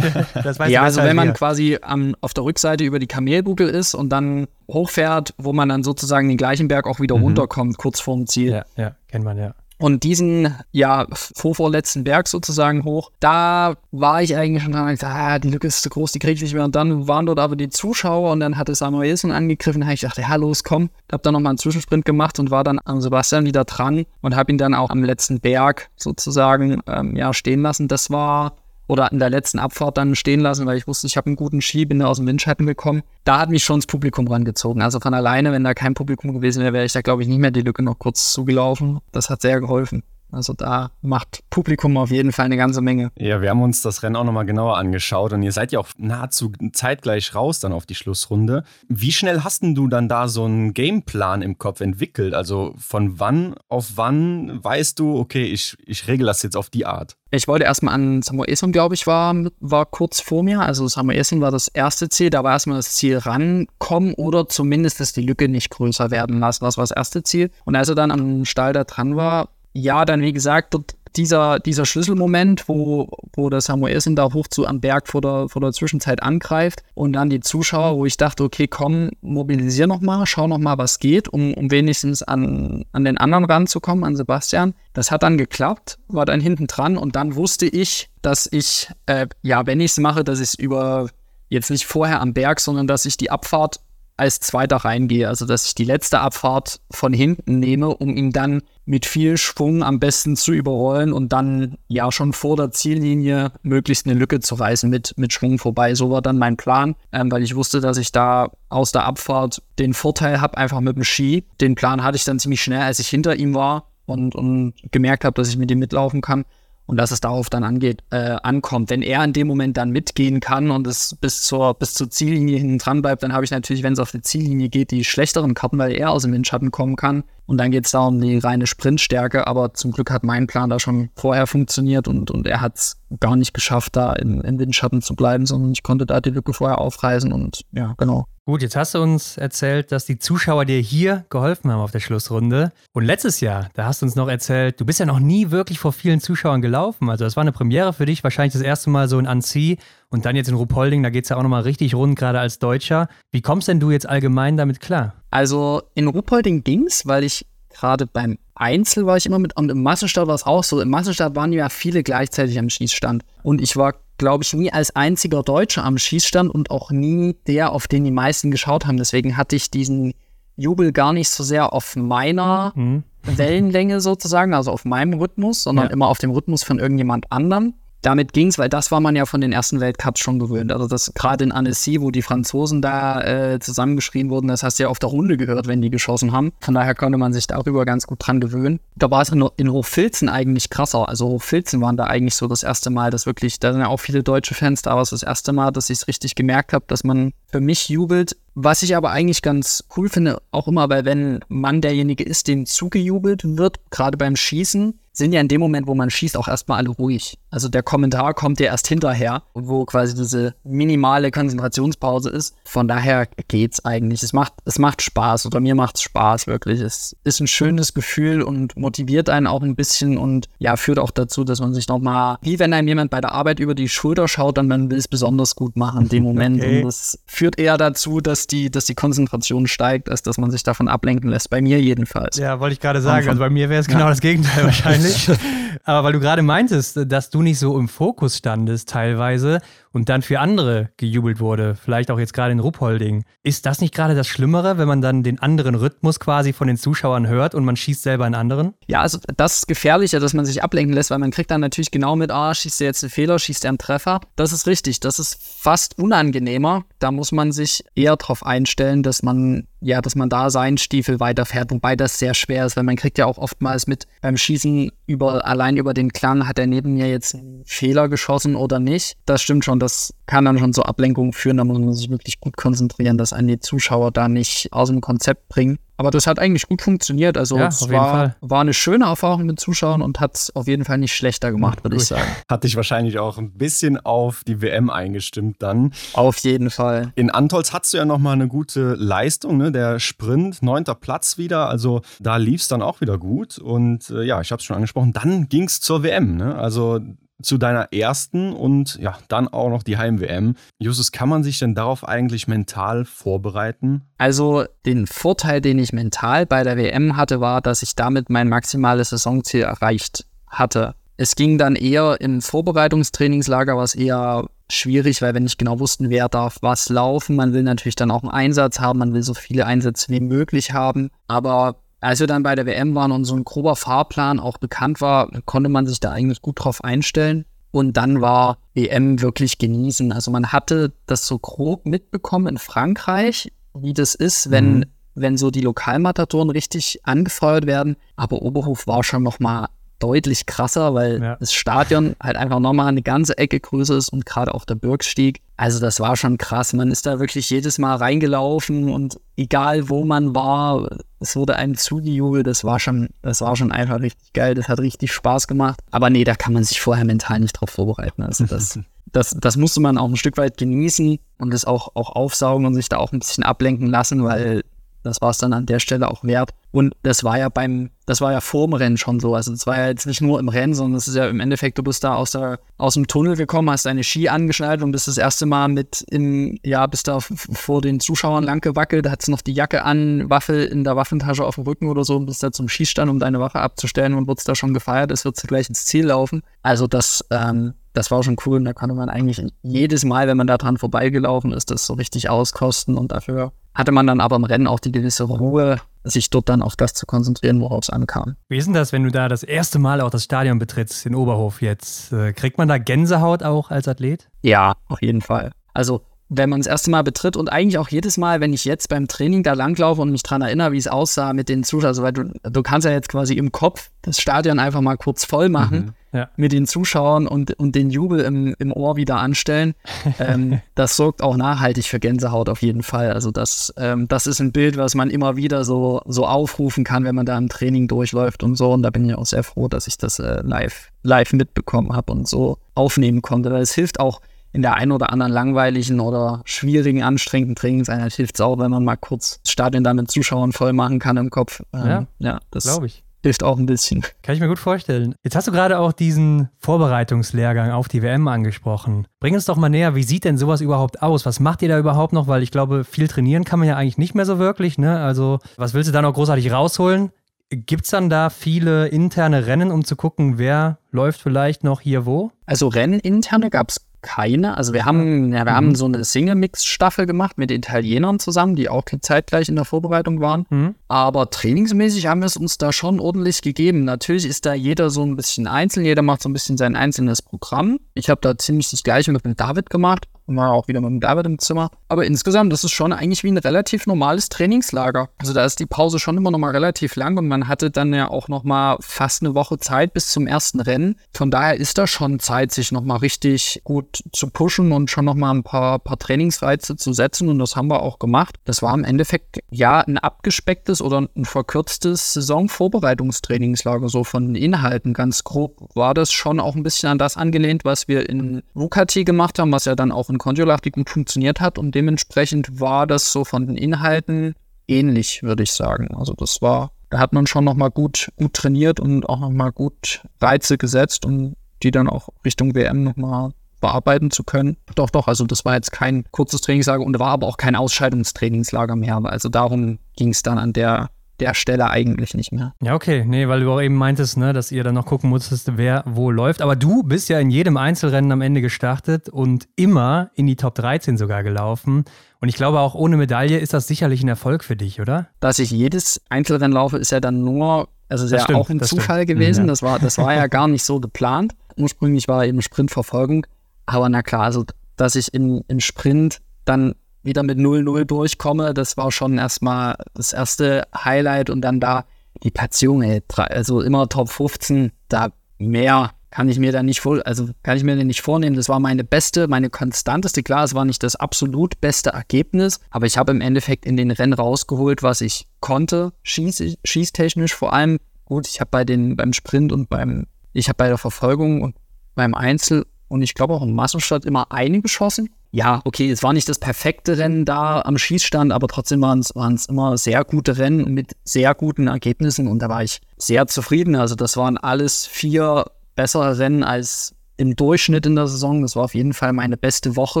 [SPEAKER 4] ja, also wenn man hier. quasi am, auf der Rückseite über die Kamelbuckel ist und dann hochfährt, wo man dann sozusagen den gleichen Berg auch wieder mhm. runterkommt, kurz vorm Ziel.
[SPEAKER 2] Ja, ja, kennt man ja.
[SPEAKER 4] Und diesen, ja, vorvorletzten Berg sozusagen hoch, da war ich eigentlich schon dran, ich dachte, ah, die Lücke ist zu groß, die kriege ich nicht mehr. Und dann waren dort aber die Zuschauer und dann hatte Samuelson angegriffen. Da habe ich gedacht, ja, los, komm. Hab dann nochmal einen Zwischensprint gemacht und war dann am Sebastian wieder dran und habe ihn dann auch am letzten Berg sozusagen, ähm, ja, stehen lassen. Das war oder in der letzten Abfahrt dann stehen lassen, weil ich wusste, ich habe einen guten Ski, bin da aus dem Windschatten gekommen. Da hat mich schon das Publikum rangezogen. Also von alleine, wenn da kein Publikum gewesen wäre, wäre ich da, glaube ich, nicht mehr die Lücke noch kurz zugelaufen. Das hat sehr geholfen. Also da macht Publikum auf jeden Fall eine ganze Menge.
[SPEAKER 3] Ja, wir haben uns das Rennen auch nochmal genauer angeschaut und ihr seid ja auch nahezu zeitgleich raus dann auf die Schlussrunde. Wie schnell hast denn du dann da so einen Gameplan im Kopf entwickelt? Also von wann auf wann weißt du, okay, ich, ich regel das jetzt auf die Art?
[SPEAKER 4] Ich wollte erstmal an Samuelson, glaube ich, war, war kurz vor mir. Also Samuelson war das erste Ziel. Da war erstmal das Ziel rankommen oder zumindest, dass die Lücke nicht größer werden lassen. Das war das erste Ziel. Und als er dann am Stall da dran war, ja, dann wie gesagt, dort dieser, dieser Schlüsselmoment, wo, wo der Samuelsen da hoch zu am Berg vor der, vor der Zwischenzeit angreift und dann die Zuschauer, wo ich dachte, okay, komm, mobilisier nochmal, schau nochmal, was geht, um, um wenigstens an, an den anderen ranzukommen, an Sebastian. Das hat dann geklappt, war dann hinten dran und dann wusste ich, dass ich, äh, ja, wenn ich es mache, dass ich es über, jetzt nicht vorher am Berg, sondern dass ich die Abfahrt als Zweiter reingehe. Also, dass ich die letzte Abfahrt von hinten nehme, um ihn dann mit viel Schwung am besten zu überrollen und dann ja schon vor der Ziellinie möglichst eine Lücke zu reißen mit, mit Schwung vorbei. So war dann mein Plan, ähm, weil ich wusste, dass ich da aus der Abfahrt den Vorteil habe, einfach mit dem Ski. Den Plan hatte ich dann ziemlich schnell, als ich hinter ihm war und, und gemerkt habe, dass ich mit ihm mitlaufen kann und dass es darauf dann angeht, äh, ankommt. Wenn er in dem Moment dann mitgehen kann und es bis zur, bis zur Ziellinie hinten dran bleibt, dann habe ich natürlich, wenn es auf die Ziellinie geht, die schlechteren Karten, weil er aus dem Windschatten kommen kann. Und dann geht es da um die reine Sprintstärke, aber zum Glück hat mein Plan da schon vorher funktioniert und, und er hat es gar nicht geschafft, da im, im Windschatten zu bleiben, sondern ich konnte da die Lücke vorher aufreißen und ja, genau.
[SPEAKER 2] Gut, jetzt hast du uns erzählt, dass die Zuschauer dir hier geholfen haben auf der Schlussrunde. Und letztes Jahr, da hast du uns noch erzählt, du bist ja noch nie wirklich vor vielen Zuschauern gelaufen. Also das war eine Premiere für dich, wahrscheinlich das erste Mal so in Annecy und dann jetzt in Ruhpolding, da geht es ja auch nochmal richtig rund, gerade als Deutscher. Wie kommst denn du jetzt allgemein damit klar?
[SPEAKER 4] Also in Ruhpolding ging es, weil ich gerade beim Einzel war ich immer mit und im Massenstart war es auch so. Im Massenstart waren ja viele gleichzeitig am Schießstand. Und ich war glaube ich, nie als einziger Deutscher am Schießstand und auch nie der, auf den die meisten geschaut haben. Deswegen hatte ich diesen Jubel gar nicht so sehr auf meiner mhm. Wellenlänge sozusagen, also auf meinem Rhythmus, sondern ja. immer auf dem Rhythmus von irgendjemand anderem damit ging es, weil das war man ja von den ersten Weltcups schon gewöhnt. Also das gerade in Annecy, wo die Franzosen da äh, zusammengeschrien wurden, das hast du ja auf der Runde gehört, wenn die geschossen haben. Von daher konnte man sich darüber ganz gut dran gewöhnen. Da war es in, in Hochfilzen eigentlich krasser. Also Hochfilzen waren da eigentlich so das erste Mal, dass wirklich, da sind ja auch viele deutsche Fans, da war es das erste Mal, dass ich es richtig gemerkt habe, dass man für mich jubelt. Was ich aber eigentlich ganz cool finde, auch immer, weil wenn man derjenige ist, dem zugejubelt wird, gerade beim Schießen, sind ja in dem Moment, wo man schießt, auch erstmal alle ruhig. Also der Kommentar kommt ja erst hinterher, wo quasi diese minimale Konzentrationspause ist. Von daher geht's eigentlich. Es macht, es macht Spaß oder mir macht's Spaß wirklich. Es ist ein schönes Gefühl und motiviert einen auch ein bisschen und ja, führt auch dazu, dass man sich nochmal, wie wenn einem jemand bei der Arbeit über die Schulter schaut, dann man will es besonders gut machen in dem Moment. Okay. Und das führt eher dazu, dass die, dass die Konzentration steigt, als dass man sich davon ablenken lässt. Bei mir jedenfalls.
[SPEAKER 2] Ja, wollte ich gerade sagen. Also bei mir wäre es genau ja. das Gegenteil wahrscheinlich. Aber weil du gerade meintest, dass du nicht so im Fokus standest teilweise und dann für andere gejubelt wurde, vielleicht auch jetzt gerade in Ruppolding. Ist das nicht gerade das Schlimmere, wenn man dann den anderen Rhythmus quasi von den Zuschauern hört und man schießt selber einen anderen?
[SPEAKER 4] Ja, also das ist gefährlicher, dass man sich ablenken lässt, weil man kriegt dann natürlich genau mit, ah, schießt er jetzt einen Fehler, schießt er einen Treffer. Das ist richtig, das ist fast unangenehmer. Da muss man sich eher darauf einstellen, dass man ja, dass man da seinen Stiefel weiterfährt, wobei das sehr schwer ist, weil man kriegt ja auch oftmals mit beim Schießen über allein über den Klang, hat er neben mir jetzt einen Fehler geschossen oder nicht. Das stimmt schon, das kann dann schon zur Ablenkung führen, da muss man sich wirklich gut konzentrieren, dass einen die Zuschauer da nicht aus dem Konzept bringen. Aber das hat eigentlich gut funktioniert. Also ja, es war, war, eine schöne Erfahrung mit Zuschauern und hat es auf jeden Fall nicht schlechter gemacht, würde ich sagen.
[SPEAKER 3] Hat dich wahrscheinlich auch ein bisschen auf die WM eingestimmt dann.
[SPEAKER 4] Auf jeden Fall.
[SPEAKER 3] In Antolz hattest du ja nochmal eine gute Leistung, ne? Der Sprint, neunter Platz wieder. Also da lief es dann auch wieder gut. Und äh, ja, ich habe es schon angesprochen, dann ging es zur WM. Ne? Also zu deiner ersten und ja, dann auch noch die Heim-WM. Justus, kann man sich denn darauf eigentlich mental vorbereiten?
[SPEAKER 4] Also den Vorteil, den ich mental bei der WM hatte, war, dass ich damit mein maximales Saisonziel erreicht hatte. Es ging dann eher im Vorbereitungstrainingslager, was eher schwierig, weil wir nicht genau wussten, wer darf was laufen. Man will natürlich dann auch einen Einsatz haben, man will so viele Einsätze wie möglich haben. Aber als wir dann bei der WM waren und so ein grober Fahrplan auch bekannt war, konnte man sich da eigentlich gut drauf einstellen. Und dann war WM wirklich genießen. Also man hatte das so grob mitbekommen in Frankreich, wie das ist, wenn, mhm. wenn so die Lokalmatatoren richtig angefeuert werden. Aber Oberhof war schon noch mal deutlich krasser, weil ja. das Stadion halt einfach nochmal eine ganze Ecke größer ist und gerade auch der Bürgstieg. Also das war schon krass. Man ist da wirklich jedes Mal reingelaufen und egal wo man war, es wurde einem zugejubelt. Das war schon, das war schon einfach richtig geil. Das hat richtig Spaß gemacht. Aber nee, da kann man sich vorher mental nicht drauf vorbereiten. Also das, das, das musste man auch ein Stück weit genießen und das auch, auch aufsaugen und sich da auch ein bisschen ablenken lassen, weil das war es dann an der Stelle auch wert. Und das war ja beim, das war ja vor dem Rennen schon so. Also das war ja jetzt nicht nur im Rennen, sondern es ist ja im Endeffekt, du bist da aus, der, aus dem Tunnel gekommen, hast deine Ski angeschnallt und bist das erste Mal mit in, ja, bist da vor den Zuschauern lang gewackelt, hattest noch die Jacke an, Waffe in der Waffentasche auf dem Rücken oder so und bist da zum Skistand, um deine Wache abzustellen und wurdest da schon gefeiert, es wird gleich ins Ziel laufen. Also das, ähm, das war schon cool und da konnte man eigentlich jedes Mal, wenn man da dran vorbeigelaufen ist, das so richtig auskosten und dafür hatte man dann aber im Rennen auch die gewisse Ruhe, sich dort dann auf das zu konzentrieren, worauf es ankam.
[SPEAKER 2] Wie ist denn das, wenn du da das erste Mal auch das Stadion betrittst, in Oberhof jetzt? Äh, kriegt man da Gänsehaut auch als Athlet?
[SPEAKER 4] Ja, auf jeden Fall. Also wenn man das erste Mal betritt und eigentlich auch jedes Mal, wenn ich jetzt beim Training da langlaufe und mich daran erinnere, wie es aussah mit den Zuschauern, also weil du, du kannst ja jetzt quasi im Kopf das Stadion einfach mal kurz voll machen mhm, ja. mit den Zuschauern und, und den Jubel im, im Ohr wieder anstellen. ähm, das sorgt auch nachhaltig für Gänsehaut auf jeden Fall. Also das, ähm, das ist ein Bild, was man immer wieder so, so aufrufen kann, wenn man da im Training durchläuft und so. Und da bin ich auch sehr froh, dass ich das äh, live, live mitbekommen habe und so aufnehmen konnte. Weil es hilft auch, in der einen oder anderen langweiligen oder schwierigen, anstrengenden Trainingseinheit hilft es auch, wenn man mal kurz das Stadion dann mit Zuschauern voll machen kann im Kopf.
[SPEAKER 2] Ähm, ja, ja das glaube ich.
[SPEAKER 4] Hilft auch ein bisschen.
[SPEAKER 2] Kann ich mir gut vorstellen. Jetzt hast du gerade auch diesen Vorbereitungslehrgang auf die WM angesprochen. Bring uns doch mal näher, wie sieht denn sowas überhaupt aus? Was macht ihr da überhaupt noch? Weil ich glaube, viel trainieren kann man ja eigentlich nicht mehr so wirklich. Ne? Also, was willst du da noch großartig rausholen? Gibt es dann da viele interne Rennen, um zu gucken, wer läuft vielleicht noch hier wo?
[SPEAKER 4] Also Rennen interne gab es keine. Also wir haben, ja, wir mhm. haben so eine Single-Mix-Staffel gemacht mit Italienern zusammen, die auch zeitgleich in der Vorbereitung waren. Mhm. Aber trainingsmäßig haben wir es uns da schon ordentlich gegeben. Natürlich ist da jeder so ein bisschen einzeln, jeder macht so ein bisschen sein einzelnes Programm. Ich habe da ziemlich das gleiche mit David gemacht und war auch wieder mit dem David im Zimmer. Aber insgesamt, das ist schon eigentlich wie ein relativ normales Trainingslager. Also da ist die Pause schon immer noch mal relativ lang und man hatte dann ja auch noch mal fast eine Woche Zeit bis zum ersten Rennen. Von daher ist da schon Zeit, sich noch mal richtig gut zu pushen und schon noch mal ein paar, paar Trainingsreize zu setzen und das haben wir auch gemacht. Das war im Endeffekt ja ein abgespecktes oder ein verkürztes Saisonvorbereitungstrainingslager, so von den Inhalten ganz grob war das schon auch ein bisschen an das angelehnt, was wir in Vukati gemacht haben, was ja dann auch in die gut funktioniert hat und dementsprechend war das so von den Inhalten ähnlich, würde ich sagen. Also das war, da hat man schon nochmal gut, gut trainiert und auch nochmal gut Reize gesetzt und die dann auch Richtung WM nochmal bearbeiten zu können. Doch, doch, also das war jetzt kein kurzes Trainingslager und war aber auch kein Ausscheidungstrainingslager mehr. Also darum ging es dann an der der Stelle eigentlich nicht mehr.
[SPEAKER 2] Ja, okay. Nee, weil du auch eben meintest, ne, dass ihr dann noch gucken musstest, wer wo läuft. Aber du bist ja in jedem Einzelrennen am Ende gestartet und immer in die Top 13 sogar gelaufen. Und ich glaube, auch ohne Medaille ist das sicherlich ein Erfolg für dich, oder?
[SPEAKER 4] Dass ich jedes Einzelrennen laufe, ist ja dann nur, also ist ja stimmt, auch ein Zufall stimmt. gewesen. Ja. Das, war, das war ja gar nicht so geplant. Ursprünglich war eben Sprintverfolgung. Aber na klar, also dass ich in, in Sprint dann wieder mit 0-0 durchkomme, das war schon erstmal das erste Highlight und dann da die Platzierung, ey, also immer Top 15, da mehr kann ich mir da nicht vor, also kann ich mir nicht vornehmen. Das war meine beste, meine konstanteste. Klar, es war nicht das absolut beste Ergebnis, aber ich habe im Endeffekt in den Rennen rausgeholt, was ich konnte, schieß, schießtechnisch vor allem. Gut, ich habe bei den beim Sprint und beim, ich habe bei der Verfolgung und beim Einzel und ich glaube auch im Massenstart immer eine geschossen ja, okay, es war nicht das perfekte Rennen da am Schießstand, aber trotzdem waren es immer sehr gute Rennen mit sehr guten Ergebnissen und da war ich sehr zufrieden. Also das waren alles vier bessere Rennen als im Durchschnitt in der Saison. Das war auf jeden Fall meine beste Woche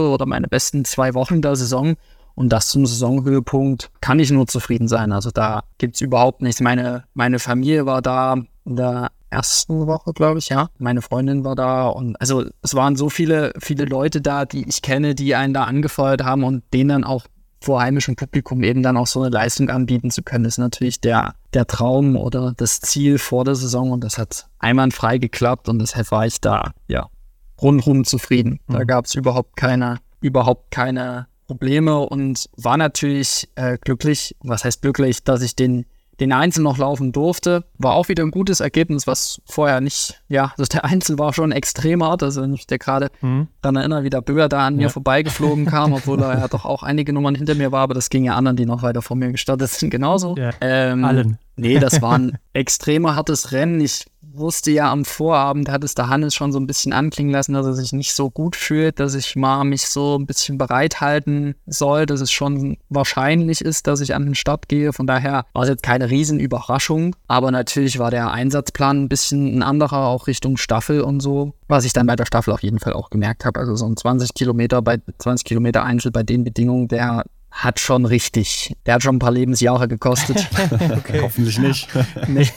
[SPEAKER 4] oder meine besten zwei Wochen der Saison. Und das zum Saisonhöhepunkt kann ich nur zufrieden sein. Also da gibt es überhaupt nichts. Meine, meine Familie war da in der ersten Woche, glaube ich, ja. Meine Freundin war da und also es waren so viele, viele Leute da, die ich kenne, die einen da angefeuert haben und denen dann auch vor heimischem Publikum eben dann auch so eine Leistung anbieten zu können, ist natürlich der, der Traum oder das Ziel vor der Saison und das hat einwandfrei geklappt und deshalb war ich da, ja, rundherum zufrieden. Mhm. Da gab es überhaupt keine, überhaupt keine Probleme und war natürlich äh, glücklich, was heißt glücklich, dass ich den den Einzel noch laufen durfte. War auch wieder ein gutes Ergebnis, was vorher nicht, ja, also der Einzel war schon extrem hart. Also wenn ich dir gerade mhm. daran erinnere, wie der Böhr da an mir vorbeigeflogen kam, obwohl er ja doch auch einige Nummern hinter mir war, aber das ging ja anderen, die noch weiter vor mir gestartet sind, genauso. Ja,
[SPEAKER 2] ähm, allen.
[SPEAKER 4] Nee, das war ein extremer hartes Rennen. Ich wusste ja am Vorabend, hat es der Hannes schon so ein bisschen anklingen lassen, dass er sich nicht so gut fühlt, dass ich mal mich so ein bisschen bereithalten soll, dass es schon wahrscheinlich ist, dass ich an den Start gehe. Von daher war es jetzt keine Riesenüberraschung, aber natürlich war der Einsatzplan ein bisschen ein anderer, auch Richtung Staffel und so, was ich dann bei der Staffel auf jeden Fall auch gemerkt habe. Also so ein 20 Kilometer bei 20 Kilometer Einzel bei den Bedingungen, der hat schon richtig, der hat schon ein paar Lebensjahre gekostet.
[SPEAKER 3] okay. Hoffentlich nicht.
[SPEAKER 4] nee,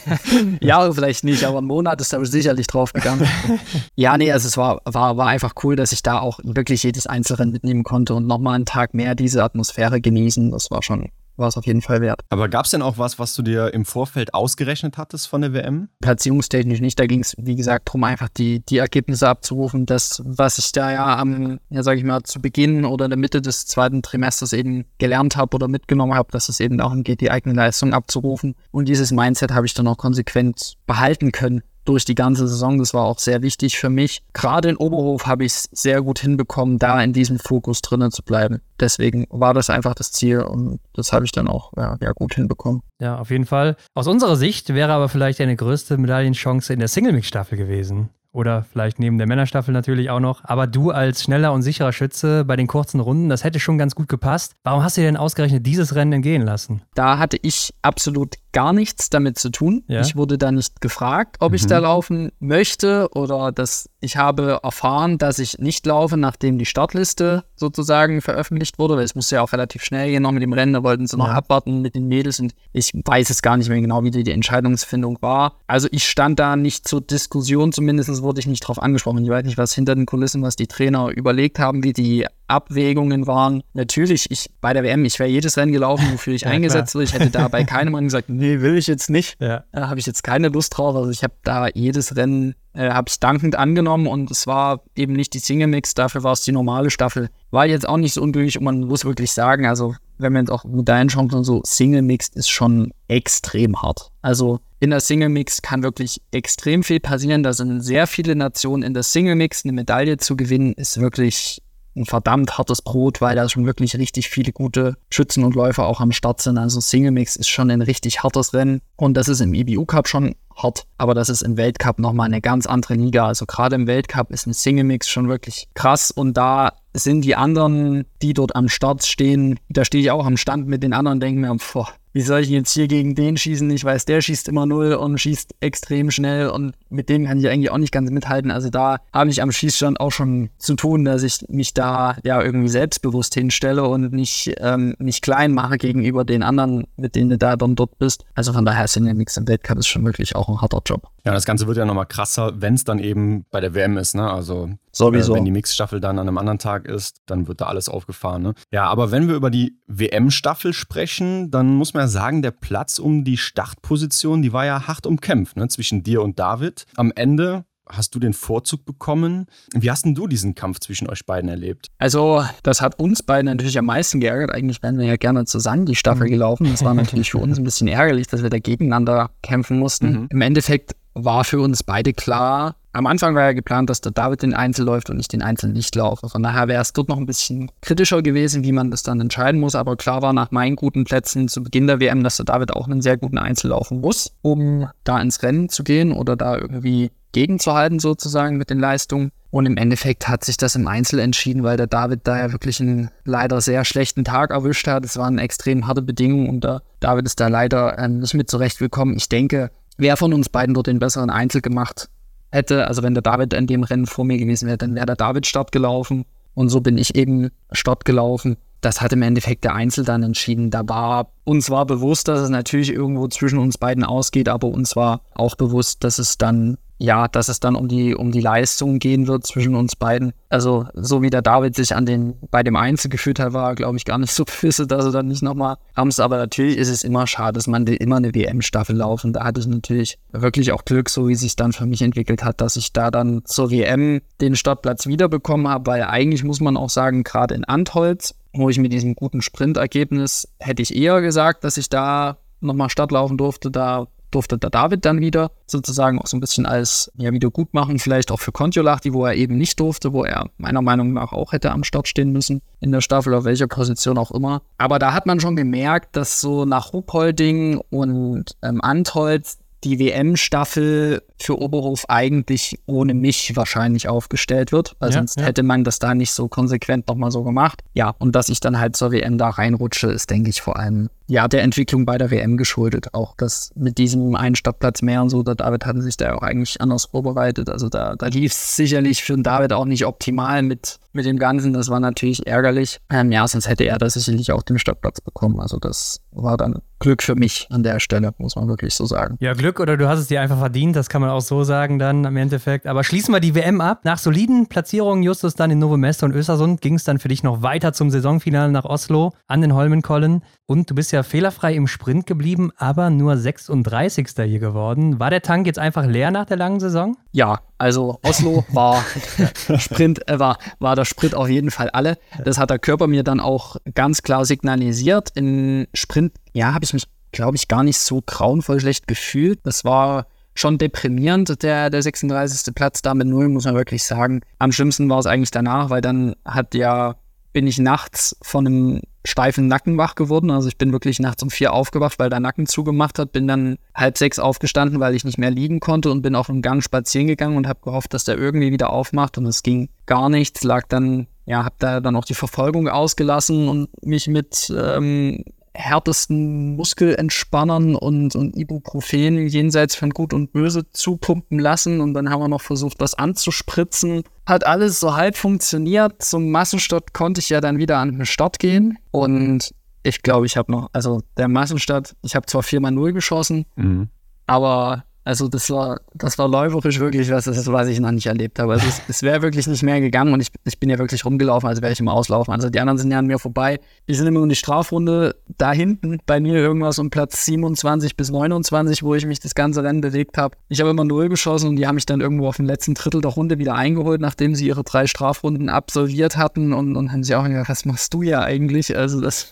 [SPEAKER 4] Jahre vielleicht nicht, aber ein Monat ist da sicherlich drauf gegangen. ja, nee, also es war, war, war einfach cool, dass ich da auch wirklich jedes Einzelrennen mitnehmen konnte und nochmal einen Tag mehr diese Atmosphäre genießen. Das war schon, war es auf jeden Fall wert.
[SPEAKER 3] Aber gab es denn auch was, was du dir im Vorfeld ausgerechnet hattest von der WM?
[SPEAKER 4] Platzierungstechnisch nicht. Da ging es, wie gesagt, darum, einfach die, die Ergebnisse abzurufen. Das, was ich da ja am, ja, sag ich mal, zu Beginn oder in der Mitte des zweiten Trimesters eben gelernt habe oder mitgenommen habe, dass es eben darum geht, die eigene Leistung abzurufen. Und dieses Mindset habe ich dann auch konsequent behalten können durch die ganze Saison. Das war auch sehr wichtig für mich. Gerade in Oberhof habe ich es sehr gut hinbekommen, da in diesem Fokus drinnen zu bleiben. Deswegen war das einfach das Ziel und das habe ich dann auch ja, ja, gut hinbekommen.
[SPEAKER 2] Ja, auf jeden Fall. Aus unserer Sicht wäre aber vielleicht eine größte Medaillenchance in der Single-Mix-Staffel gewesen. Oder vielleicht neben der Männerstaffel natürlich auch noch. Aber du als schneller und sicherer Schütze bei den kurzen Runden, das hätte schon ganz gut gepasst. Warum hast du dir denn ausgerechnet dieses Rennen entgehen lassen?
[SPEAKER 4] Da hatte ich absolut gar nichts damit zu tun. Ja? Ich wurde da nicht gefragt, ob mhm. ich da laufen möchte oder dass ich habe erfahren, dass ich nicht laufe, nachdem die Startliste sozusagen veröffentlicht wurde, weil es musste ja auch relativ schnell gehen noch mit dem Rennen, da wollten sie noch ja. abwarten mit den Mädels und ich weiß es gar nicht mehr genau, wie die, Entscheidungsfindung war. Also ich stand da nicht zur Diskussion, zumindest wurde ich nicht drauf angesprochen. Ich weiß nicht, was hinter den Kulissen, was die Trainer überlegt haben, wie die Abwägungen waren. Natürlich, ich bei der WM, ich wäre jedes Rennen gelaufen, wofür ich ja, eingesetzt wurde. Ich hätte da bei keinem Rennen gesagt, nee, will ich jetzt nicht. Ja. Da habe ich jetzt keine Lust drauf. Also ich habe da jedes Rennen äh, habe ich dankend angenommen und es war eben nicht die Single Mix, dafür war es die normale Staffel. War jetzt auch nicht so unglücklich und man muss wirklich sagen, also wenn man jetzt auch mit deinen Chancen so Single Mix ist schon extrem hart. Also in der Single Mix kann wirklich extrem viel passieren. Da sind sehr viele Nationen in der Single Mix. Eine Medaille zu gewinnen ist wirklich ein verdammt hartes Brot, weil da schon wirklich richtig viele gute Schützen und Läufer auch am Start sind. Also Single Mix ist schon ein richtig hartes Rennen und das ist im IBU Cup schon hart, aber das ist im Weltcup nochmal eine ganz andere Liga. Also gerade im Weltcup ist ein Single Mix schon wirklich krass und da sind die anderen, die dort am Start stehen, da stehe ich auch am Stand mit den anderen, denken mir, boah, wie soll ich jetzt hier gegen den schießen? Ich weiß, der schießt immer null und schießt extrem schnell und mit dem kann ich eigentlich auch nicht ganz mithalten. Also da habe ich am Schießstand auch schon zu tun, dass ich mich da ja irgendwie selbstbewusst hinstelle und nicht, ähm, nicht klein mache gegenüber den anderen, mit denen du da dann dort bist. Also von daher sind der Mix im Weltcup ist schon wirklich auch ein harter Job.
[SPEAKER 3] Ja, das Ganze wird ja nochmal krasser, wenn es dann eben bei der WM ist, ne? Also
[SPEAKER 4] Sowieso.
[SPEAKER 3] Äh, wenn die Mixstaffel dann an einem anderen Tag ist, dann wird da alles aufgefahren. Ne? Ja, aber wenn wir über die WM-Staffel sprechen, dann muss man ja sagen, der Platz um die Startposition, die war ja hart umkämpft ne? zwischen dir und David. Am Ende hast du den Vorzug bekommen. Wie hast denn du diesen Kampf zwischen euch beiden erlebt?
[SPEAKER 4] Also, das hat uns beiden natürlich am meisten geärgert. Eigentlich wären wir ja gerne zusammen die Staffel mhm. gelaufen. Das war natürlich für uns ein bisschen ärgerlich, dass wir da gegeneinander kämpfen mussten. Mhm. Im Endeffekt war für uns beide klar, am Anfang war ja geplant, dass der David den Einzel läuft und ich den Einzel nicht laufe. Von daher wäre es dort noch ein bisschen kritischer gewesen, wie man das dann entscheiden muss. Aber klar war nach meinen guten Plätzen zu Beginn der WM, dass der David auch einen sehr guten Einzel laufen muss, um da ins Rennen zu gehen oder da irgendwie gegenzuhalten sozusagen mit den Leistungen. Und im Endeffekt hat sich das im Einzel entschieden, weil der David da ja wirklich einen leider sehr schlechten Tag erwischt hat. Es waren extrem harte Bedingungen und der David ist da leider äh, nicht mit zurechtgekommen. Ich denke, wer von uns beiden dort den besseren Einzel gemacht hätte, also wenn der David in dem Rennen vor mir gewesen wäre, dann wäre der David Start gelaufen und so bin ich eben Start gelaufen. Das hat im Endeffekt der Einzel dann entschieden. Da war uns war bewusst, dass es natürlich irgendwo zwischen uns beiden ausgeht, aber uns war auch bewusst, dass es dann ja, dass es dann um die, um die Leistung gehen wird zwischen uns beiden. Also, so wie der David sich an den, bei dem Einzel gefühlt hat, war, glaube ich, gar nicht so böse, dass er dann nicht nochmal hamst. Aber natürlich ist es immer schade, dass man immer eine WM-Staffel laufen. Da hatte ich natürlich wirklich auch Glück, so wie es sich dann für mich entwickelt hat, dass ich da dann zur WM den Startplatz wiederbekommen habe, weil eigentlich muss man auch sagen, gerade in Antholz, wo ich mit diesem guten Sprintergebnis hätte ich eher gesagt, dass ich da nochmal Start laufen durfte. Da durfte der David dann wieder sozusagen auch so ein bisschen als ja, Wiedergutmachen, vielleicht auch für Kontiolahti, wo er eben nicht durfte, wo er meiner Meinung nach auch hätte am Start stehen müssen in der Staffel, auf welcher Position auch immer. Aber da hat man schon gemerkt, dass so nach Ruppolding und ähm, Antholz die WM-Staffel für Oberhof eigentlich ohne mich wahrscheinlich aufgestellt wird, weil ja, sonst ja. hätte man das da nicht so konsequent nochmal so gemacht. Ja, und dass ich dann halt zur WM da reinrutsche, ist, denke ich, vor allem ja der Entwicklung bei der WM geschuldet. Auch das mit diesem einen Stadtplatz mehr und so, der David hatte sich da auch eigentlich anders vorbereitet. Also da, da lief es sicherlich für den David auch nicht optimal mit, mit dem Ganzen. Das war natürlich ärgerlich. Ähm, ja, sonst hätte er da sicherlich auch den Stadtplatz bekommen. Also das war dann Glück für mich an der Stelle, muss man wirklich so sagen.
[SPEAKER 2] Ja, Glück oder du hast es dir einfach verdient, das kann man auch so sagen dann im Endeffekt. Aber schließen wir die WM ab. Nach soliden Platzierungen, Justus, dann in Novo Mesto und Östersund, ging es dann für dich noch weiter zum Saisonfinale nach Oslo an den Holmenkollen. Und du bist ja fehlerfrei im Sprint geblieben, aber nur 36. hier geworden. War der Tank jetzt einfach leer nach der langen Saison?
[SPEAKER 4] Ja, also Oslo war Sprint, äh, war, war der Sprint auf jeden Fall alle. Das hat der Körper mir dann auch ganz klar signalisiert. In Sprint, ja, habe ich mich, glaube ich, gar nicht so grauenvoll schlecht gefühlt. Das war schon deprimierend, der, der 36. Platz da mit Null, muss man wirklich sagen. Am schlimmsten war es eigentlich danach, weil dann hat ja, bin ich nachts von einem steifen Nacken wach geworden. Also ich bin wirklich nachts um vier aufgewacht, weil der Nacken zugemacht hat. Bin dann halb sechs aufgestanden, weil ich nicht mehr liegen konnte und bin auf dem Gang spazieren gegangen und habe gehofft, dass der irgendwie wieder aufmacht. Und es ging gar nichts. Lag dann, ja, habe da dann auch die Verfolgung ausgelassen und mich mit ähm, härtesten Muskelentspannern und, und Ibuprofen jenseits von Gut und Böse zupumpen lassen. Und dann haben wir noch versucht, was anzuspritzen. Hat alles so halb funktioniert. Zum Massenstart konnte ich ja dann wieder an den Start gehen. Und ich glaube, ich habe noch, also der Massenstart, ich habe zwar viermal null geschossen, mhm. aber also das war, das war läuferisch wirklich was, das ist, was ich noch nicht erlebt habe. Also es, es wäre wirklich nicht mehr gegangen und ich, ich bin ja wirklich rumgelaufen, als wäre ich im Auslaufen. Also die anderen sind ja an mir vorbei. Die sind immer in die Strafrunde da hinten, bei mir irgendwas um Platz 27 bis 29, wo ich mich das ganze Rennen bewegt habe. Ich habe immer null geschossen und die haben mich dann irgendwo auf dem letzten Drittel der Runde wieder eingeholt, nachdem sie ihre drei Strafrunden absolviert hatten und, und haben sie auch gesagt, was machst du ja eigentlich? Also das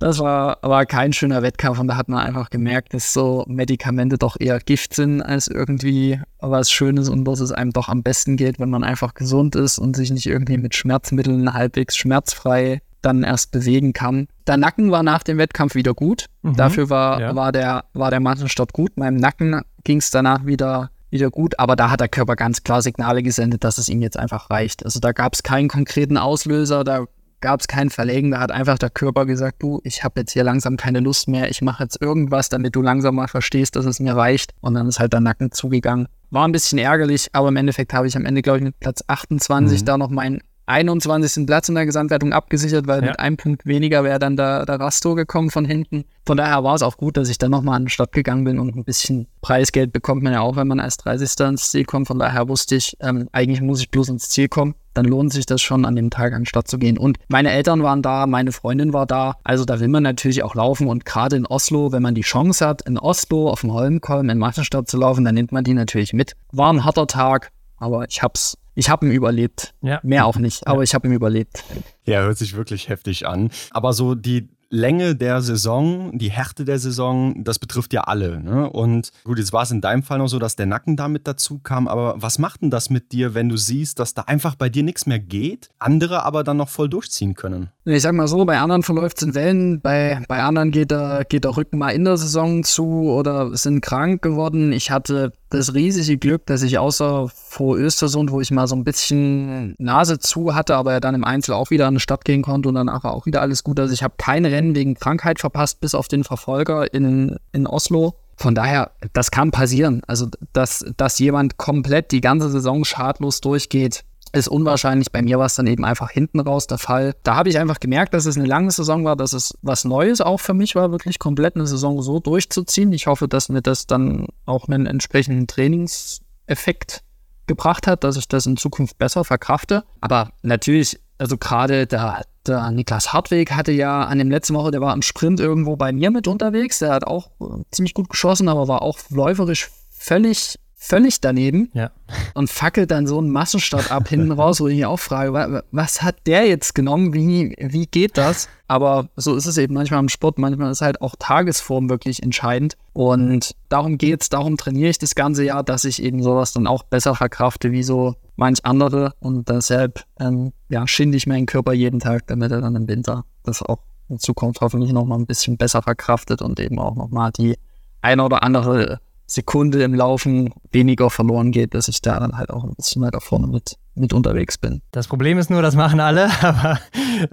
[SPEAKER 4] das war, war kein schöner Wettkampf und da hat man einfach gemerkt, dass so Medikamente doch eher Gift sind als irgendwie was Schönes und dass es einem doch am besten geht, wenn man einfach gesund ist und sich nicht irgendwie mit Schmerzmitteln halbwegs schmerzfrei dann erst bewegen kann. Der Nacken war nach dem Wettkampf wieder gut. Mhm, Dafür war, ja. war der, war der Massenstart gut. Meinem Nacken ging es danach wieder wieder gut, aber da hat der Körper ganz klar Signale gesendet, dass es ihm jetzt einfach reicht. Also da gab es keinen konkreten Auslöser, da gab es kein Verlegen, da hat einfach der Körper gesagt, du, ich habe jetzt hier langsam keine Lust mehr, ich mache jetzt irgendwas, damit du langsam mal verstehst, dass es mir reicht. Und dann ist halt der Nacken zugegangen. War ein bisschen ärgerlich, aber im Endeffekt habe ich am Ende, glaube ich, mit Platz 28 mhm. da noch meinen 21. Platz in der Gesamtwertung abgesichert, weil ja. mit einem Punkt weniger wäre dann der, der Rasto gekommen von hinten. Von daher war es auch gut, dass ich dann nochmal an den Start gegangen bin und ein bisschen Preisgeld bekommt man ja auch, wenn man als 30. ins Ziel kommt. Von daher wusste ich, ähm, eigentlich muss ich bloß ins Ziel kommen. Dann lohnt sich das schon, an dem Tag an den Start zu gehen. Und meine Eltern waren da, meine Freundin war da. Also da will man natürlich auch laufen. Und gerade in Oslo, wenn man die Chance hat, in Oslo auf dem Holmkolm in Massenstadt zu laufen, dann nimmt man die natürlich mit. War ein harter Tag, aber ich hab's ich habe ihn überlebt. Ja. Mehr auch nicht, aber ja. ich habe ihn überlebt.
[SPEAKER 3] Ja, hört sich wirklich heftig an. Aber so die Länge der Saison, die Härte der Saison, das betrifft ja alle. Ne? Und gut, jetzt war es in deinem Fall noch so, dass der Nacken damit dazu kam. Aber was macht denn das mit dir, wenn du siehst, dass da einfach bei dir nichts mehr geht, andere aber dann noch voll durchziehen können?
[SPEAKER 4] Ich sag mal so, bei anderen verläuft es in Wellen, bei, bei anderen geht der, geht der Rücken mal in der Saison zu oder sind krank geworden. Ich hatte das riesige Glück, dass ich außer vor Östersund, wo ich mal so ein bisschen Nase zu hatte, aber ja dann im Einzel auch wieder an die Stadt gehen konnte und danach auch wieder alles gut. Also ich habe keine Rennen wegen Krankheit verpasst, bis auf den Verfolger in, in Oslo. Von daher, das kann passieren. Also, dass, dass jemand komplett die ganze Saison schadlos durchgeht, ist unwahrscheinlich. Bei mir war es dann eben einfach hinten raus der Fall. Da habe ich einfach gemerkt, dass es eine lange Saison war, dass es was Neues auch für mich war, wirklich komplett eine Saison so durchzuziehen. Ich hoffe, dass mir das dann auch einen entsprechenden Trainingseffekt gebracht hat, dass ich das in Zukunft besser verkrafte. Aber natürlich, also gerade der, der Niklas Hartweg hatte ja an dem letzten Woche, der war im Sprint irgendwo bei mir mit unterwegs. Der hat auch ziemlich gut geschossen, aber war auch läuferisch völlig völlig daneben ja. und fackelt dann so einen Massenstart ab hinten raus, wo ich mich auch frage, was hat der jetzt genommen? Wie, wie geht das? Aber so ist es eben manchmal im Sport. Manchmal ist halt auch Tagesform wirklich entscheidend. Und darum geht es, darum trainiere ich das ganze Jahr, dass ich eben sowas dann auch besser verkrafte wie so manch andere. Und deshalb ähm, ja, schinde ich meinen Körper jeden Tag, damit er dann im Winter das auch in Zukunft hoffentlich nochmal ein bisschen besser verkraftet und eben auch nochmal die eine oder andere Sekunde im Laufen weniger verloren geht, dass ich da dann halt auch ein bisschen weiter vorne mit mit unterwegs bin.
[SPEAKER 2] Das Problem ist nur, das machen alle, aber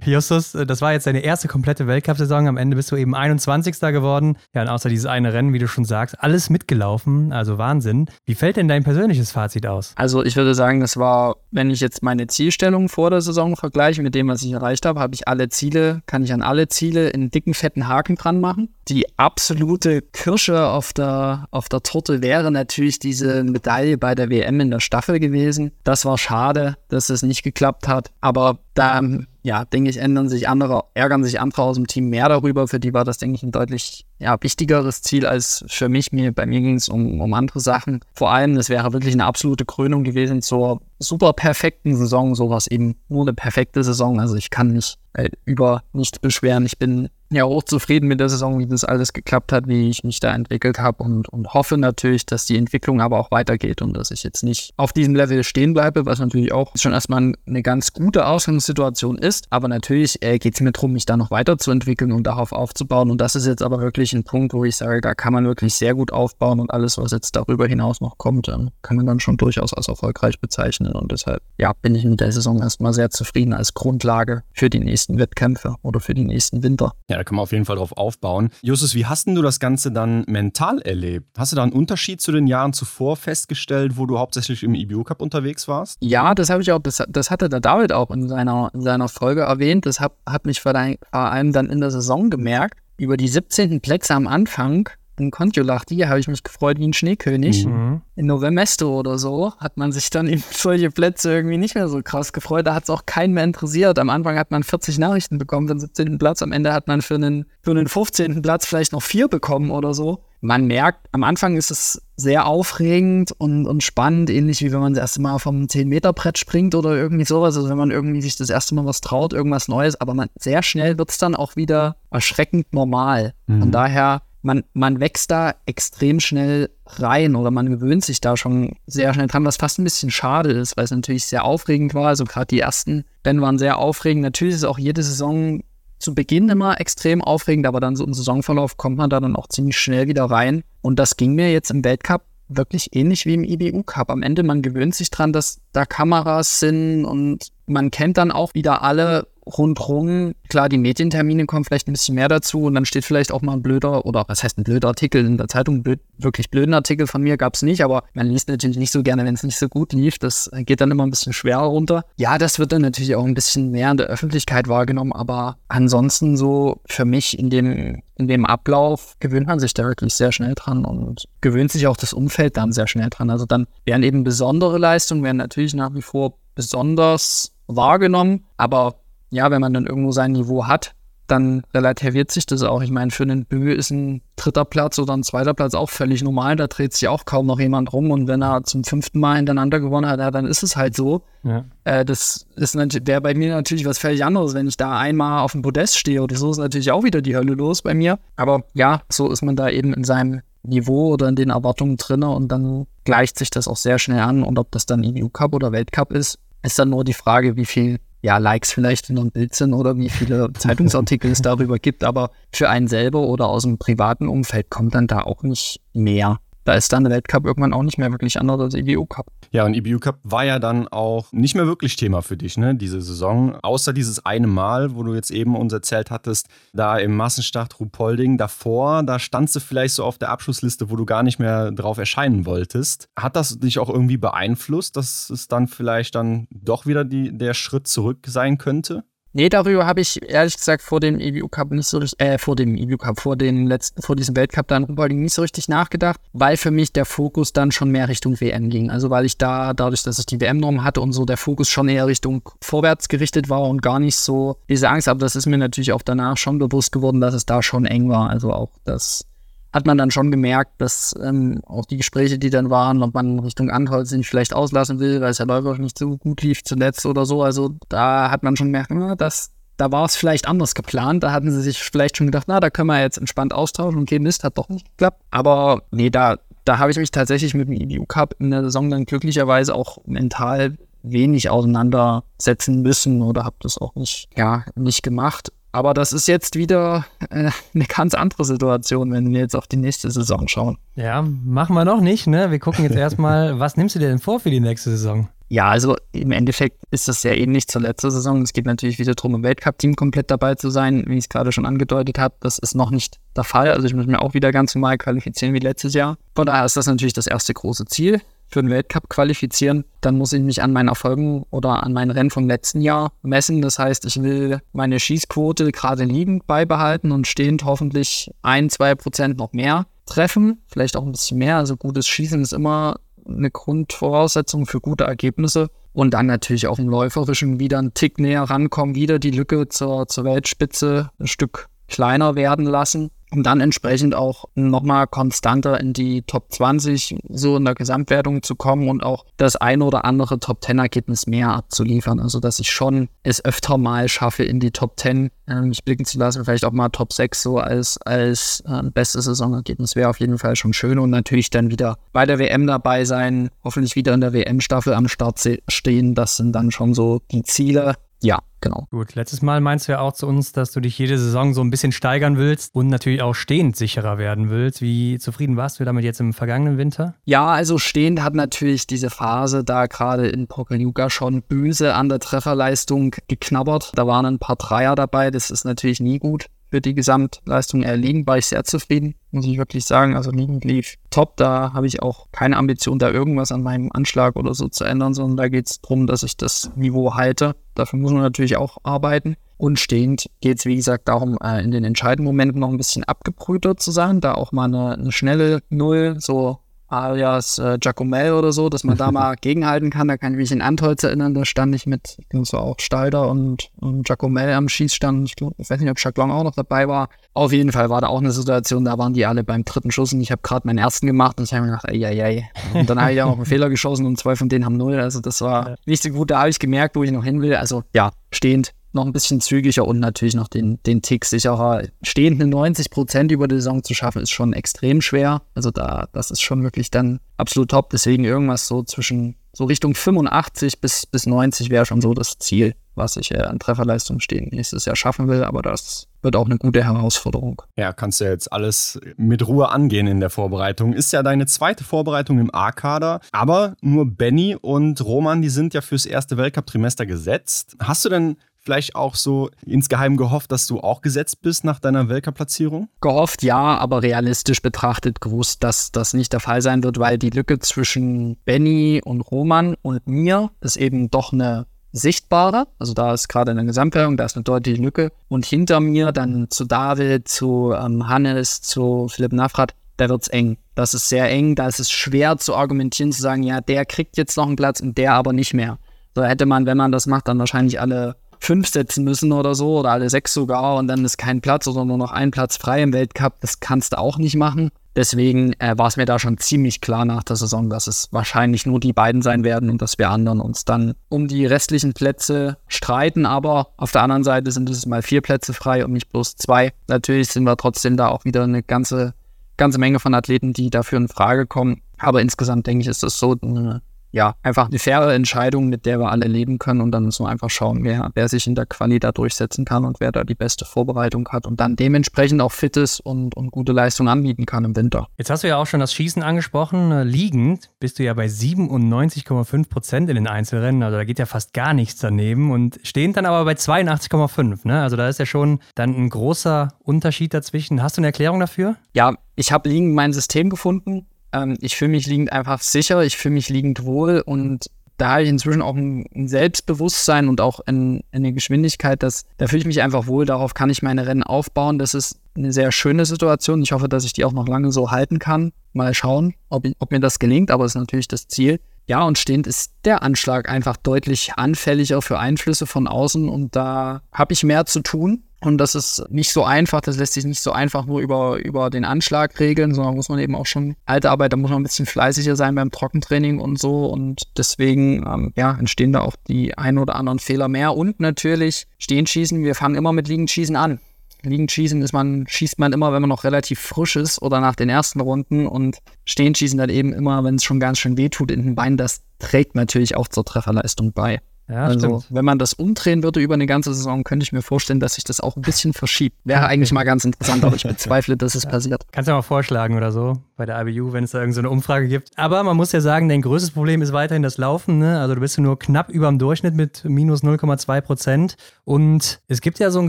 [SPEAKER 2] Justus, das war jetzt deine erste komplette Weltcup-Saison. Am Ende bist du eben 21. geworden. Ja, und außer dieses eine Rennen, wie du schon sagst, alles mitgelaufen, also Wahnsinn. Wie fällt denn dein persönliches Fazit aus?
[SPEAKER 4] Also ich würde sagen, das war, wenn ich jetzt meine Zielstellung vor der Saison vergleiche mit dem, was ich erreicht habe, habe ich alle Ziele, kann ich an alle Ziele in dicken, fetten Haken dran machen. Die absolute Kirsche auf der, auf der Torte wäre natürlich diese Medaille bei der WM in der Staffel gewesen. Das war schade schade, dass es nicht geklappt hat. Aber da, ja, denke ich, ändern sich andere, ärgern sich andere aus dem Team mehr darüber. Für die war das, denke ich, ein deutlich ja, wichtigeres Ziel als für mich. Mir, bei mir ging es um, um andere Sachen. Vor allem, es wäre wirklich eine absolute Krönung gewesen zur super perfekten Saison. Sowas eben nur eine perfekte Saison. Also ich kann mich äh, über nicht beschweren. Ich bin ja hochzufrieden mit der Saison, wie das alles geklappt hat, wie ich mich da entwickelt habe und, und hoffe natürlich, dass die Entwicklung aber auch weitergeht und dass ich jetzt nicht auf diesem Level stehen bleibe, was natürlich auch schon erstmal eine ganz gute Ausgangssituation ist. Aber natürlich äh, geht es mir darum, mich da noch weiterzuentwickeln und darauf aufzubauen. Und das ist jetzt aber wirklich ein Punkt, wo ich sage, da kann man wirklich sehr gut aufbauen und alles, was jetzt darüber hinaus noch kommt, ähm, kann man dann schon durchaus als erfolgreich bezeichnen. Und deshalb, ja, bin ich mit der Saison erstmal sehr zufrieden als Grundlage für die nächsten Wettkämpfe oder für die nächsten Winter.
[SPEAKER 3] Ja, da kann man auf jeden Fall drauf aufbauen. Justus, wie hast denn du das Ganze dann mental erlebt? Hast du da einen Unterschied zu den Jahren zuvor festgestellt, wo du hauptsächlich im IBU Cup unterwegs warst?
[SPEAKER 4] Ja, das habe ich auch, das, das hatte der David auch in seiner, in seiner Folge erwähnt. Das hat, hat mich vor allem dann in der Saison gemerkt. Über die 17. Plätze am Anfang in Kontiolahti habe ich mich gefreut wie ein Schneekönig. Mhm. In Novemesto oder so hat man sich dann in solche Plätze irgendwie nicht mehr so krass gefreut. Da hat es auch keinen mehr interessiert. Am Anfang hat man 40 Nachrichten bekommen für den 17. Platz. Am Ende hat man für einen, für einen 15. Platz vielleicht noch vier bekommen oder so. Man merkt, am Anfang ist es sehr aufregend und, und spannend, ähnlich wie wenn man das erste Mal vom 10-Meter-Brett springt oder irgendwie sowas. Also wenn man irgendwie sich das erste Mal was traut, irgendwas Neues. Aber man, sehr schnell wird es dann auch wieder erschreckend normal. Mhm. Von daher man, man wächst da extrem schnell rein oder man gewöhnt sich da schon sehr schnell dran, was fast ein bisschen schade ist, weil es natürlich sehr aufregend war. Also gerade die ersten Rennen waren sehr aufregend. Natürlich ist auch jede Saison zu Beginn immer extrem aufregend, aber dann so im Saisonverlauf kommt man da dann auch ziemlich schnell wieder rein. Und das ging mir jetzt im Weltcup wirklich ähnlich wie im IBU Cup. Am Ende, man gewöhnt sich dran, dass da Kameras sind und man kennt dann auch wieder alle rundherum, klar, die Medientermine kommen vielleicht ein bisschen mehr dazu und dann steht vielleicht auch mal ein blöder, oder was heißt ein blöder Artikel in der Zeitung, blöd, wirklich blöden Artikel von mir gab es nicht, aber man liest natürlich nicht so gerne, wenn es nicht so gut lief. Das geht dann immer ein bisschen schwerer runter. Ja, das wird dann natürlich auch ein bisschen mehr in der Öffentlichkeit wahrgenommen, aber ansonsten so für mich in dem, in dem Ablauf gewöhnt man sich da wirklich sehr schnell dran und gewöhnt sich auch das Umfeld dann sehr schnell dran. Also dann werden eben besondere Leistungen, werden natürlich nach wie vor besonders wahrgenommen, aber ja, wenn man dann irgendwo sein Niveau hat, dann relativiert sich das auch. Ich meine, für einen Bö ist ein dritter Platz oder ein zweiter Platz auch völlig normal. Da dreht sich auch kaum noch jemand rum. Und wenn er zum fünften Mal hintereinander gewonnen hat, ja, dann ist es halt so. Ja. Äh, das wäre bei mir natürlich was völlig anderes. Wenn ich da einmal auf dem Podest stehe oder so, ist natürlich auch wieder die Hölle los bei mir. Aber ja, so ist man da eben in seinem Niveau oder in den Erwartungen drin und dann gleicht sich das auch sehr schnell an. Und ob das dann EU Cup oder Weltcup ist, ist dann nur die Frage, wie viel ja, Likes vielleicht in einem Bild sind oder wie viele Zeitungsartikel es darüber gibt, aber für einen selber oder aus dem privaten Umfeld kommt dann da auch nicht mehr da ist dann der Weltcup irgendwann auch nicht mehr wirklich anders als EBU Cup.
[SPEAKER 3] Ja, und EBU Cup war ja dann auch nicht mehr wirklich Thema für dich, ne, diese Saison. Außer dieses eine Mal, wo du jetzt eben uns erzählt hattest, da im Massenstart Ruhpolding davor, da standst du vielleicht so auf der Abschlussliste, wo du gar nicht mehr drauf erscheinen wolltest. Hat das dich auch irgendwie beeinflusst, dass es dann vielleicht dann doch wieder die, der Schritt zurück sein könnte?
[SPEAKER 4] Nee, darüber habe ich ehrlich gesagt vor dem EBU Cup nicht so richtig, äh, vor dem EBU Cup, vor dem letzten, vor diesem Weltcup dann Ruhpolding nicht so richtig nachgedacht, weil für mich der Fokus dann schon mehr Richtung WM ging. Also weil ich da, dadurch, dass ich die WM-Norm hatte und so, der Fokus schon eher Richtung vorwärts gerichtet war und gar nicht so diese Angst. Aber das ist mir natürlich auch danach schon bewusst geworden, dass es da schon eng war. Also auch das hat man dann schon gemerkt, dass ähm, auch die Gespräche, die dann waren, ob man Richtung Antholz nicht vielleicht auslassen will, weil es ja läuferisch nicht so gut lief zuletzt oder so. Also da hat man schon gemerkt, na, dass da war es vielleicht anders geplant. Da hatten sie sich vielleicht schon gedacht, na, da können wir jetzt entspannt austauschen. Okay, Mist, hat doch nicht geklappt. Aber nee, da, da habe ich mich tatsächlich mit dem EBU Cup in der Saison dann glücklicherweise auch mental wenig auseinandersetzen müssen oder habe das auch nicht, ja, nicht gemacht. Aber das ist jetzt wieder äh, eine ganz andere Situation, wenn wir jetzt auf die nächste Saison schauen.
[SPEAKER 2] Ja, machen wir noch nicht, ne? Wir gucken jetzt erstmal, was nimmst du dir denn vor für die nächste Saison?
[SPEAKER 4] Ja, also im Endeffekt ist das sehr ähnlich zur letzten Saison. Es geht natürlich wieder darum, im Weltcup-Team komplett dabei zu sein, wie ich es gerade schon angedeutet habe. Das ist noch nicht der Fall. Also ich muss mir auch wieder ganz normal qualifizieren wie letztes Jahr. Von daher ist das natürlich das erste große Ziel für den Weltcup qualifizieren, dann muss ich mich an meinen Erfolgen oder an meinen Rennen vom letzten Jahr messen. Das heißt, ich will meine Schießquote gerade liegend beibehalten und stehend hoffentlich ein, zwei Prozent noch mehr treffen. Vielleicht auch ein bisschen mehr. Also gutes Schießen ist immer eine Grundvoraussetzung für gute Ergebnisse. Und dann natürlich auch im Läuferischen wieder einen Tick näher rankommen, wieder die Lücke zur, zur Weltspitze ein Stück kleiner werden lassen um dann entsprechend auch nochmal konstanter in die Top 20 so in der Gesamtwertung zu kommen und auch das ein oder andere Top 10 Ergebnis mehr abzuliefern. Also dass ich schon es öfter mal schaffe, in die Top 10 äh, mich blicken zu lassen, vielleicht auch mal Top 6 so als, als äh, bestes Saisonergebnis wäre auf jeden Fall schon schön und natürlich dann wieder bei der WM dabei sein, hoffentlich wieder in der WM-Staffel am Start stehen. Das sind dann schon so die Ziele, ja, genau.
[SPEAKER 2] Gut, letztes Mal meinst du ja auch zu uns, dass du dich jede Saison so ein bisschen steigern willst und natürlich auch stehend sicherer werden willst. Wie zufrieden warst du damit jetzt im vergangenen Winter?
[SPEAKER 4] Ja, also stehend hat natürlich diese Phase da gerade in Pokljuka schon böse an der Trefferleistung geknabbert. Da waren ein paar Dreier dabei, das ist natürlich nie gut für die Gesamtleistung erliegen, war ich sehr zufrieden, muss ich wirklich sagen. Also liegend lief top. Da habe ich auch keine Ambition, da irgendwas an meinem Anschlag oder so zu ändern, sondern da geht es darum, dass ich das Niveau halte. Dafür muss man natürlich auch arbeiten. Und stehend geht es, wie gesagt, darum, äh, in den entscheidenden Momenten noch ein bisschen abgebrühter zu sein, da auch mal eine, eine schnelle Null, so alias äh, Giacomel oder so, dass man da mal gegenhalten kann. Da kann ich mich in Antolz erinnern, da stand ich mit, ich glaube, so auch Stalder und, und Giacomel am Schießstand. Ich, glaub, ich weiß nicht, ob Jacquelin auch noch dabei war. Auf jeden Fall war da auch eine Situation, da waren die alle beim dritten Schuss und ich habe gerade meinen ersten gemacht und ich habe mir gedacht, ey, ey, ey. Und dann habe ich auch noch einen Fehler geschossen und zwei von denen haben null. Also das war nicht so gut. Da habe ich gemerkt, wo ich noch hin will. Also ja, stehend noch ein bisschen zügiger und natürlich noch den, den Tick sicherer. Stehend eine 90 Prozent über die Saison zu schaffen, ist schon extrem schwer. Also da, das ist schon wirklich dann absolut top. Deswegen irgendwas so zwischen, so Richtung 85 bis, bis 90 wäre schon so das Ziel, was ich äh, an Trefferleistung stehen nächstes Jahr schaffen will. Aber das wird auch eine gute Herausforderung.
[SPEAKER 3] Ja, kannst du ja jetzt alles mit Ruhe angehen in der Vorbereitung. Ist ja deine zweite Vorbereitung im A-Kader, aber nur Benny und Roman, die sind ja fürs erste Weltcup-Trimester gesetzt. Hast du denn vielleicht auch so insgeheim gehofft, dass du auch gesetzt bist nach deiner Weltcup-Platzierung?
[SPEAKER 4] Gehofft, ja, aber realistisch betrachtet gewusst, dass das nicht der Fall sein wird, weil die Lücke zwischen Benny und Roman und mir ist eben doch eine sichtbare. Also da ist gerade eine Gesamtwertung, da ist eine deutliche Lücke. Und hinter mir dann zu David, zu ähm, Hannes, zu Philipp Nafrat, da wird es eng. Das ist sehr eng, da ist es schwer zu argumentieren, zu sagen, ja, der kriegt jetzt noch einen Platz und der aber nicht mehr. So hätte man, wenn man das macht, dann wahrscheinlich alle fünf setzen müssen oder so oder alle sechs sogar und dann ist kein Platz oder nur noch ein Platz frei im Weltcup. Das kannst du auch nicht machen. Deswegen äh, war es mir da schon ziemlich klar nach der Saison, dass es wahrscheinlich nur die beiden sein werden und dass wir anderen uns dann um die restlichen Plätze streiten. Aber auf der anderen Seite sind es mal vier Plätze frei und nicht bloß zwei. Natürlich sind wir trotzdem da auch wieder eine ganze, ganze Menge von Athleten, die dafür in Frage kommen. Aber insgesamt denke ich, ist das so eine ja, einfach eine faire Entscheidung, mit der wir alle leben können. Und dann müssen wir einfach schauen, wer, wer sich in der Quali da durchsetzen kann und wer da die beste Vorbereitung hat und dann dementsprechend auch fit ist und, und gute Leistung anbieten kann im Winter.
[SPEAKER 2] Jetzt hast du ja auch schon das Schießen angesprochen. Äh, liegend bist du ja bei 97,5 Prozent in den Einzelrennen. Also da geht ja fast gar nichts daneben. Und stehend dann aber bei 82,5. Ne? Also da ist ja schon dann ein großer Unterschied dazwischen. Hast du eine Erklärung dafür?
[SPEAKER 4] Ja, ich habe liegend mein System gefunden ähm, ich fühle mich liegend einfach sicher, ich fühle mich liegend wohl und da habe ich inzwischen auch ein, ein Selbstbewusstsein und auch in, eine Geschwindigkeit, dass da fühle ich mich einfach wohl, darauf kann ich meine Rennen aufbauen. Das ist eine sehr schöne Situation. Ich hoffe, dass ich die auch noch lange so halten kann. Mal schauen, ob, ob mir das gelingt, aber das ist natürlich das Ziel. Ja, und stehend ist der Anschlag einfach deutlich anfälliger für Einflüsse von außen und da habe ich mehr zu tun. Und das ist nicht so einfach, das lässt sich nicht so einfach nur über, über den Anschlag regeln, sondern muss man eben auch schon alte Arbeit, da muss man ein bisschen fleißiger sein beim Trockentraining und so. Und deswegen ähm, ja, entstehen da auch die ein oder anderen Fehler mehr. Und natürlich Stehenschießen, wir fangen immer mit Liegenschießen an. Liegenschießen ist man, schießt man immer, wenn man noch relativ frisch ist oder nach den ersten Runden und Stehenschießen dann eben immer, wenn es schon ganz schön weh tut in den Beinen. Das trägt natürlich auch zur Trefferleistung bei. Ja, also, stimmt. wenn man das umdrehen würde über eine ganze Saison, könnte ich mir vorstellen, dass sich das auch ein bisschen verschiebt. Wäre eigentlich mal ganz interessant, aber ich bezweifle, dass es passiert.
[SPEAKER 2] Kannst du mal vorschlagen oder so bei der IBU, wenn es da irgendeine so Umfrage gibt. Aber man muss ja sagen, dein größtes Problem ist weiterhin das Laufen. Ne? Also du bist nur knapp über dem Durchschnitt mit minus 0,2 Prozent. Und es gibt ja so ein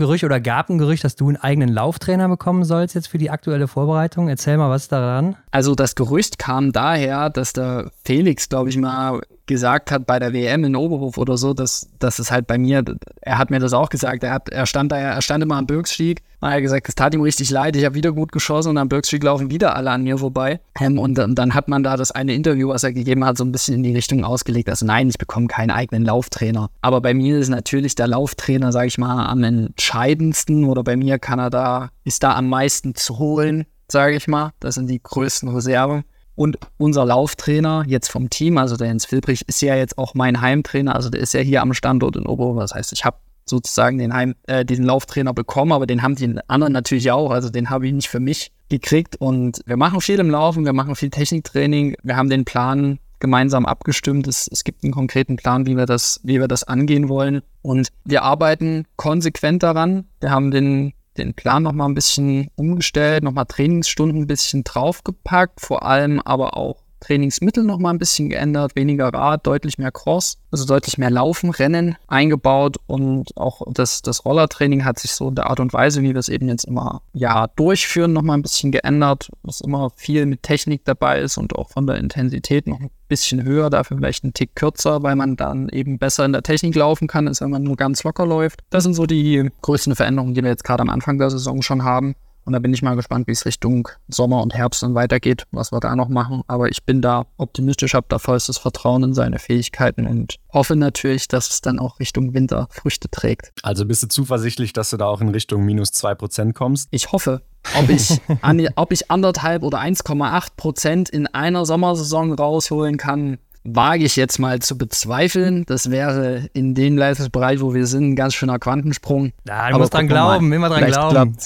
[SPEAKER 2] Gerücht oder gab ein Gerücht, dass du einen eigenen Lauftrainer bekommen sollst jetzt für die aktuelle Vorbereitung. Erzähl mal was daran.
[SPEAKER 4] Also das Gerücht kam daher, dass der Felix, glaube ich mal, gesagt hat bei der WM in Oberhof oder so, dass, dass es halt bei mir, er hat mir das auch gesagt, er, hat, er stand da er stand immer am Bürgsstieg und er hat gesagt, es tat ihm richtig leid, ich habe wieder gut geschossen und am Bürgsstieg laufen wieder alle an mir vorbei. Ähm, und, und, dann hat man da das eine Interview, was er gegeben hat, so ein bisschen in die Richtung ausgelegt, also nein, ich bekomme keinen eigenen Lauftrainer. Aber bei mir ist natürlich der Lauftrainer, sage ich mal, am entscheidendsten oder bei mir kann er da, ist da am meisten zu holen, sage ich mal. Das sind die größten Reserven. Und unser Lauftrainer jetzt vom Team, also der Jens Filbrich, ist ja jetzt auch mein Heimtrainer. Also der ist ja hier am Standort in Oberhof. Das heißt, ich habe sozusagen den Heim, äh, diesen Lauftrainer bekommen, aber den haben die anderen natürlich auch. Also den habe ich nicht für mich gekriegt. Und wir machen viel im Laufen, wir machen viel Techniktraining. Wir haben den Plan gemeinsam abgestimmt. Es, es gibt einen konkreten Plan, wie wir das, wie wir das angehen wollen. Und wir arbeiten konsequent daran. Wir haben den den Plan nochmal ein bisschen umgestellt, nochmal Trainingsstunden ein bisschen draufgepackt, vor allem aber auch Trainingsmittel noch mal ein bisschen geändert, weniger Rad, deutlich mehr Cross, also deutlich mehr Laufen, Rennen eingebaut und auch das, das Rollertraining hat sich so in der Art und Weise, wie wir es eben jetzt immer ja durchführen, noch mal ein bisschen geändert, was immer viel mit Technik dabei ist und auch von der Intensität noch ein bisschen höher, dafür vielleicht ein Tick kürzer, weil man dann eben besser in der Technik laufen kann, als wenn man nur ganz locker läuft. Das sind so die größten Veränderungen, die wir jetzt gerade am Anfang der Saison schon haben. Und da bin ich mal gespannt, wie es Richtung Sommer und Herbst dann weitergeht, was wir da noch machen. Aber ich bin da optimistisch, habe da vollstes Vertrauen in seine Fähigkeiten und hoffe natürlich, dass es dann auch Richtung Winter Früchte trägt.
[SPEAKER 3] Also bist du zuversichtlich, dass du da auch in Richtung minus 2% kommst?
[SPEAKER 4] Ich hoffe. Ob ich, an, ob ich anderthalb oder 1,8% in einer Sommersaison rausholen kann, wage ich jetzt mal zu bezweifeln. Das wäre in dem Leistungsbereich, wo wir sind, ein ganz schöner Quantensprung.
[SPEAKER 2] Ja, du aber musst dran glauben, mal. immer dran glauben.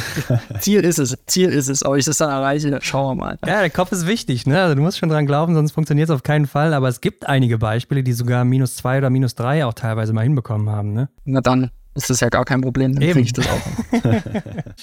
[SPEAKER 4] Ziel ist es, Ziel ist es. Ob ich das dann erreiche, schauen wir mal.
[SPEAKER 2] Ja, der Kopf ist wichtig, ne? Also du musst schon dran glauben, sonst funktioniert es auf keinen Fall. Aber es gibt einige Beispiele, die sogar minus zwei oder minus drei auch teilweise mal hinbekommen haben, ne?
[SPEAKER 4] Na dann, ist das ja gar kein Problem, dann kriege ich das auch.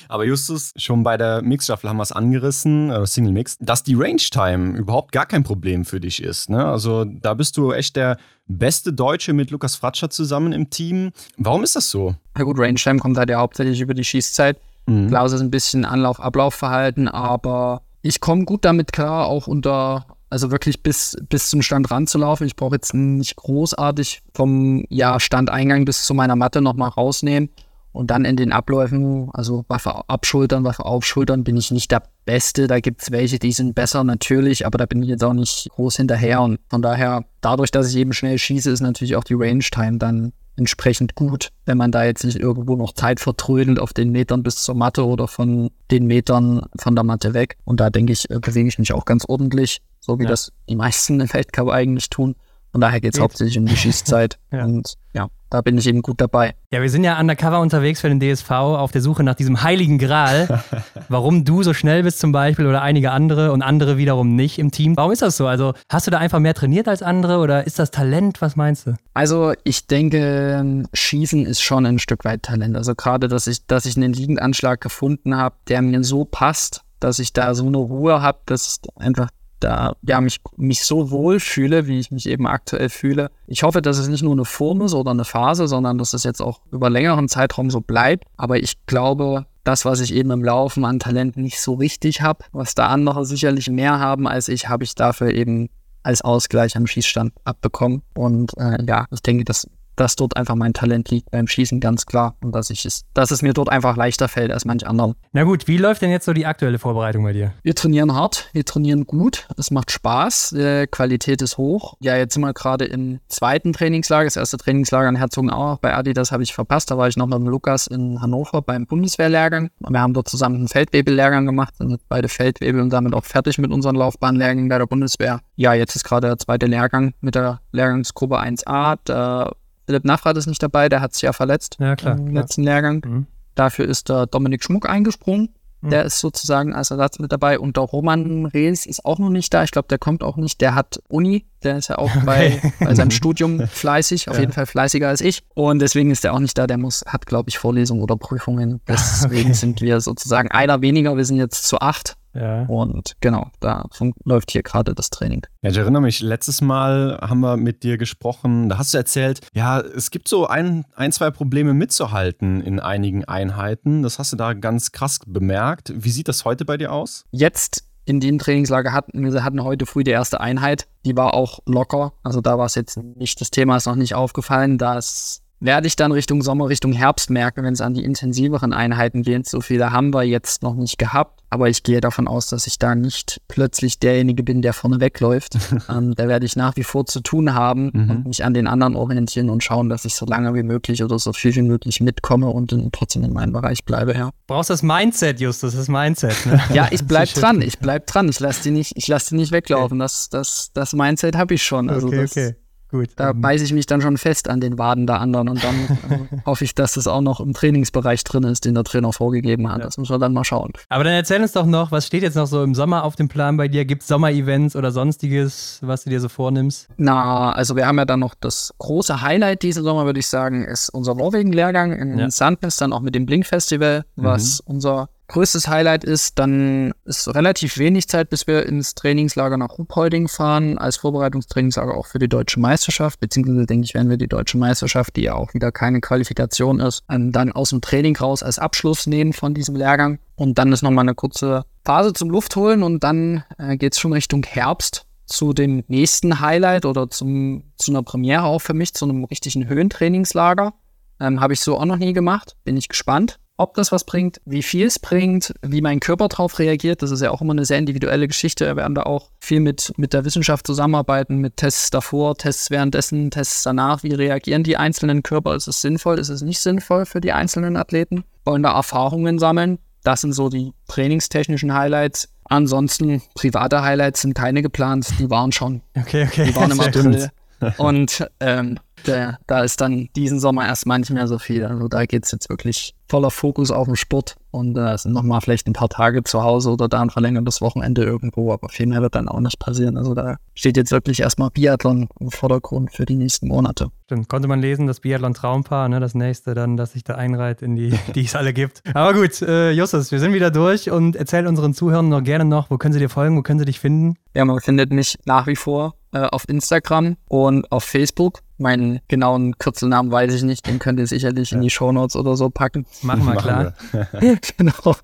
[SPEAKER 3] Aber Justus, schon bei der Mixstaffel haben wir es angerissen, äh, Single Mix, dass die Range Time überhaupt gar kein Problem für dich ist. Ne? Also da bist du echt der beste Deutsche mit Lukas Fratscher zusammen im Team. Warum ist das so?
[SPEAKER 4] Ja gut, Range Time kommt halt ja hauptsächlich über die Schießzeit. Mhm. Klar, es ist ein bisschen Anlauf-Ablaufverhalten, aber ich komme gut damit klar, auch unter also wirklich bis, bis zum Stand ranzulaufen. Ich brauche jetzt nicht großartig vom ja, Standeingang bis zu meiner Matte nochmal rausnehmen. Und dann in den Abläufen, also Waffe abschultern, Waffe aufschultern, bin ich nicht der Beste. Da gibt es welche, die sind besser natürlich, aber da bin ich jetzt auch nicht groß hinterher. Und von daher, dadurch, dass ich eben schnell schieße, ist natürlich auch die Range Time dann entsprechend gut, wenn man da jetzt nicht irgendwo noch Zeit vertrödelt auf den Metern bis zur Matte oder von den Metern von der Matte weg. Und da denke ich, äh, bewege ich mich auch ganz ordentlich, so wie ja. das die meisten im Weltcup eigentlich tun. Von daher geht es hauptsächlich um die Schießzeit. ja. Und ja, da bin ich eben gut dabei.
[SPEAKER 2] Ja, wir sind ja undercover unterwegs für den DSV auf der Suche nach diesem heiligen Gral. Warum du so schnell bist zum Beispiel oder einige andere und andere wiederum nicht im Team. Warum ist das so? Also hast du da einfach mehr trainiert als andere oder ist das Talent? Was meinst du?
[SPEAKER 4] Also ich denke, Schießen ist schon ein Stück weit Talent. Also gerade, dass ich, dass ich einen Liegendanschlag gefunden habe, der mir so passt, dass ich da so eine Ruhe habe, dass einfach da ja mich, mich so wohl fühle, wie ich mich eben aktuell fühle. Ich hoffe, dass es nicht nur eine Form ist oder eine Phase, sondern dass es jetzt auch über längeren Zeitraum so bleibt. Aber ich glaube, das, was ich eben im Laufen an Talent nicht so richtig habe, was da andere sicherlich mehr haben als ich, habe ich dafür eben als Ausgleich am Schießstand abbekommen. Und äh, ja, ich denke, das dass dort einfach mein Talent liegt beim Schießen, ganz klar. Und dass, ich es, dass es mir dort einfach leichter fällt als manch anderen.
[SPEAKER 2] Na gut, wie läuft denn jetzt so die aktuelle Vorbereitung bei dir?
[SPEAKER 4] Wir trainieren hart, wir trainieren gut, es macht Spaß, die Qualität ist hoch. Ja, jetzt sind wir gerade im zweiten Trainingslager. Das erste Trainingslager in Herzogenaurach bei Adidas habe ich verpasst. Da war ich noch mit dem Lukas in Hannover beim Bundeswehrlehrgang. Wir haben dort zusammen einen Feldwebellehrgang gemacht, sind beide Feldwebel und damit auch fertig mit unseren Laufbahnlehrgängen bei der Bundeswehr. Ja, jetzt ist gerade der zweite Lehrgang mit der Lehrgangsgruppe 1a. Da Philipp Nafrat ist nicht dabei, der hat sich ja verletzt
[SPEAKER 2] ja, klar,
[SPEAKER 4] im letzten Lehrgang. Mhm. Dafür ist der Dominik Schmuck eingesprungen. Mhm. Der ist sozusagen als Ersatz mit dabei. Und der Roman Rees ist auch noch nicht da. Ich glaube, der kommt auch nicht. Der hat Uni. Der ist ja auch okay. bei, bei, seinem Studium fleißig. Auf ja. jeden Fall fleißiger als ich. Und deswegen ist der auch nicht da. Der muss, hat, glaube ich, Vorlesungen oder Prüfungen. Deswegen okay. sind wir sozusagen einer weniger. Wir sind jetzt zu acht. Ja. Und genau, da läuft hier gerade das Training.
[SPEAKER 3] Ja, ich erinnere mich, letztes Mal haben wir mit dir gesprochen, da hast du erzählt, ja, es gibt so ein, ein, zwei Probleme mitzuhalten in einigen Einheiten. Das hast du da ganz krass bemerkt. Wie sieht das heute bei dir aus?
[SPEAKER 4] Jetzt in dem Trainingslager hatten wir hatten heute früh die erste Einheit. Die war auch locker. Also da war es jetzt nicht, das Thema ist noch nicht aufgefallen. dass werde ich dann Richtung Sommer, Richtung Herbst merken, wenn es an die intensiveren Einheiten geht. So viele haben wir jetzt noch nicht gehabt. Aber ich gehe davon aus, dass ich da nicht plötzlich derjenige bin, der vorne wegläuft. ähm, da werde ich nach wie vor zu tun haben mhm. und mich an den anderen orientieren und schauen, dass ich so lange wie möglich oder so viel wie möglich mitkomme und in, trotzdem in meinem Bereich bleibe, ja.
[SPEAKER 2] Brauchst das Mindset, Justus, das Mindset. Ne?
[SPEAKER 4] ja, ich bleib dran, ich bleib dran. Ich lasse die nicht, ich lasse die nicht weglaufen. Okay. Das, das, das Mindset habe ich schon. Also okay, das, okay. Gut. Da ähm, beiße ich mich dann schon fest an den Waden der anderen und dann äh, hoffe ich, dass das auch noch im Trainingsbereich drin ist, den der Trainer vorgegeben hat. Ja. Das müssen wir dann mal schauen.
[SPEAKER 2] Aber dann erzähl uns doch noch, was steht jetzt noch so im Sommer auf dem Plan bei dir? Gibt es Sommer-Events oder sonstiges, was du dir so vornimmst?
[SPEAKER 4] Na, also wir haben ja dann noch das große Highlight diesen Sommer, würde ich sagen, ist unser Norwegen-Lehrgang in ja. Sandnes, dann auch mit dem Blink-Festival, was mhm. unser größtes Highlight ist, dann ist relativ wenig Zeit, bis wir ins Trainingslager nach Ruhpolding fahren, als Vorbereitungstrainingslager auch für die deutsche Meisterschaft, beziehungsweise denke ich, werden wir die deutsche Meisterschaft, die ja auch wieder keine Qualifikation ist, ähm, dann aus dem Training raus als Abschluss nehmen von diesem Lehrgang. Und dann ist nochmal eine kurze Phase zum Luft holen und dann äh, geht es schon Richtung Herbst zu dem nächsten Highlight oder zum, zu einer Premiere auch für mich, zu einem richtigen Höhentrainingslager. Ähm, Habe ich so auch noch nie gemacht. Bin ich gespannt ob das was bringt, wie viel es bringt, wie mein Körper darauf reagiert. Das ist ja auch immer eine sehr individuelle Geschichte. Wir werden da auch viel mit, mit der Wissenschaft zusammenarbeiten, mit Tests davor, Tests währenddessen, Tests danach. Wie reagieren die einzelnen Körper? Ist es sinnvoll? Ist es nicht sinnvoll für die einzelnen Athleten? Wollen da Erfahrungen sammeln? Das sind so die trainingstechnischen Highlights. Ansonsten, private Highlights sind keine geplant. Die waren schon.
[SPEAKER 2] Okay, okay.
[SPEAKER 4] Die waren im April. Und ähm, da ist dann diesen Sommer erstmal nicht mehr so viel. Also da geht es jetzt wirklich voller Fokus auf den Sport und äh, sind nochmal vielleicht ein paar Tage zu Hause oder da ein verlängertes Wochenende irgendwo, aber viel mehr wird dann auch nicht passieren. Also da steht jetzt wirklich erstmal Biathlon im Vordergrund für die nächsten Monate.
[SPEAKER 2] Stimmt, konnte man lesen, das Biathlon-Traumpaar, ne, das nächste dann, das sich da einreiht in die, die es alle gibt. Aber gut, äh, Justus, wir sind wieder durch und erzähl unseren Zuhörern noch gerne noch, wo können sie dir folgen, wo können sie dich finden?
[SPEAKER 4] Ja, man findet mich nach wie vor äh, auf Instagram und auf Facebook. Meinen genauen Kürzelnamen weiß ich nicht, den könnt ihr sicherlich ja. in die Shownotes oder so packen.
[SPEAKER 2] Machen wir klar.
[SPEAKER 4] genau.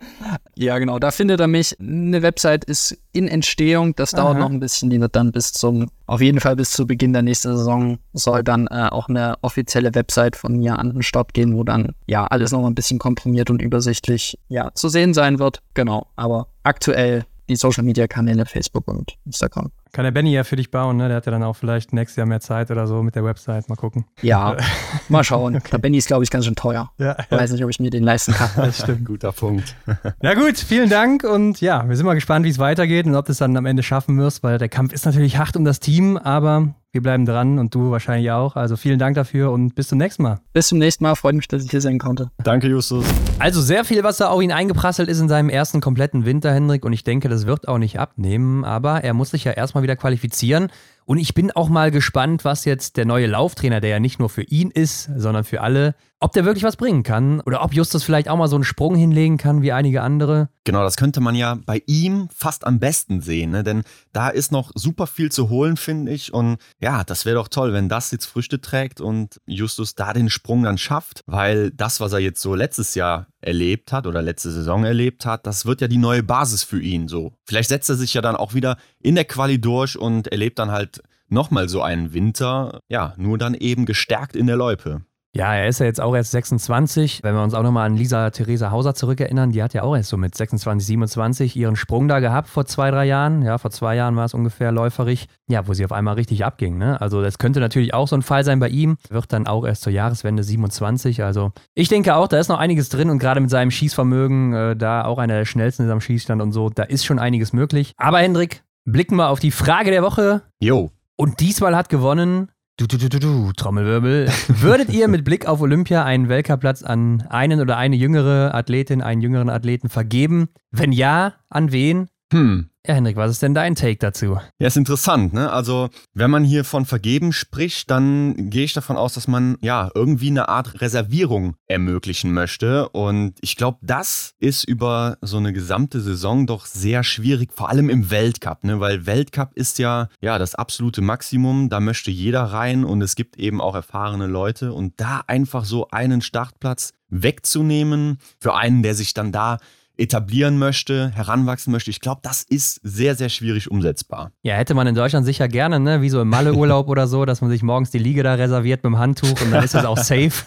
[SPEAKER 4] Ja, genau. Da findet er mich. Eine Website ist in Entstehung. Das dauert Aha. noch ein bisschen. Die wird dann bis zum, auf jeden Fall bis zu Beginn der nächsten Saison soll dann äh, auch eine offizielle Website von mir an den Start gehen, wo dann ja alles noch ein bisschen komprimiert und übersichtlich ja zu sehen sein wird. Genau. Aber aktuell die Social Media Kanäle Facebook und Instagram.
[SPEAKER 2] Kann der Benny ja für dich bauen, ne? Der hat ja dann auch vielleicht nächstes Jahr mehr Zeit oder so mit der Website. Mal gucken.
[SPEAKER 4] Ja, mal schauen. Okay. Der Benny ist, glaube ich, ganz schön teuer. Ja, ja. Weiß nicht, ob ich mir den leisten kann.
[SPEAKER 3] Das stimmt. Guter Punkt.
[SPEAKER 2] Na gut, vielen Dank und ja, wir sind mal gespannt, wie es weitergeht und ob du es dann am Ende schaffen wirst, weil der Kampf ist natürlich hart um das Team, aber wir bleiben dran und du wahrscheinlich auch. Also vielen Dank dafür und bis zum nächsten Mal.
[SPEAKER 4] Bis zum nächsten Mal. Freut mich, dass ich hier sein konnte.
[SPEAKER 3] Danke, Justus.
[SPEAKER 2] Also sehr viel, was da auf ihn eingeprasselt ist in seinem ersten kompletten Winter, Hendrik. Und ich denke, das wird auch nicht abnehmen. Aber er muss sich ja erstmal wieder qualifizieren. Und ich bin auch mal gespannt, was jetzt der neue Lauftrainer, der ja nicht nur für ihn ist, sondern für alle, ob der wirklich was bringen kann oder ob Justus vielleicht auch mal so einen Sprung hinlegen kann wie einige andere.
[SPEAKER 3] Genau, das könnte man ja bei ihm fast am besten sehen, ne? denn da ist noch super viel zu holen, finde ich. Und ja, das wäre doch toll, wenn das jetzt Früchte trägt und Justus da den Sprung dann schafft, weil das, was er jetzt so letztes Jahr erlebt hat oder letzte Saison erlebt hat, das wird ja die neue Basis für ihn so. Vielleicht setzt er sich ja dann auch wieder in der Quali durch und erlebt dann halt nochmal so einen Winter, ja, nur dann eben gestärkt in der Loipe.
[SPEAKER 2] Ja, er ist ja jetzt auch erst 26. Wenn wir uns auch nochmal an Lisa Theresa Hauser zurückerinnern, die hat ja auch erst so mit 26, 27 ihren Sprung da gehabt vor zwei, drei Jahren. Ja, vor zwei Jahren war es ungefähr läuferig. Ja, wo sie auf einmal richtig abging. Ne? Also das könnte natürlich auch so ein Fall sein bei ihm. Wird dann auch erst zur Jahreswende 27. Also ich denke auch, da ist noch einiges drin und gerade mit seinem Schießvermögen, äh, da auch einer der schnellsten ist am Schießstand und so, da ist schon einiges möglich. Aber Hendrik, blicken wir auf die Frage der Woche.
[SPEAKER 3] Jo.
[SPEAKER 2] Und diesmal hat gewonnen Du, du, du, du, du, Trommelwirbel. Würdet ihr mit Blick auf Olympia einen Weltcup-Platz an einen oder eine jüngere Athletin, einen jüngeren Athleten vergeben? Wenn ja, an wen?
[SPEAKER 3] Hm.
[SPEAKER 2] Ja, Hendrik, was ist denn dein Take dazu?
[SPEAKER 3] Ja, ist interessant, ne? Also, wenn man hier von Vergeben spricht, dann gehe ich davon aus, dass man ja irgendwie eine Art Reservierung ermöglichen möchte. Und ich glaube, das ist über so eine gesamte Saison doch sehr schwierig, vor allem im Weltcup, ne? Weil Weltcup ist ja, ja das absolute Maximum. Da möchte jeder rein und es gibt eben auch erfahrene Leute. Und da einfach so einen Startplatz wegzunehmen für einen, der sich dann da etablieren möchte, heranwachsen möchte. Ich glaube, das ist sehr, sehr schwierig umsetzbar.
[SPEAKER 2] Ja, hätte man in Deutschland sicher gerne, ne? wie so im Malle-Urlaub oder so, dass man sich morgens die Liege da reserviert mit dem Handtuch und dann ist es auch safe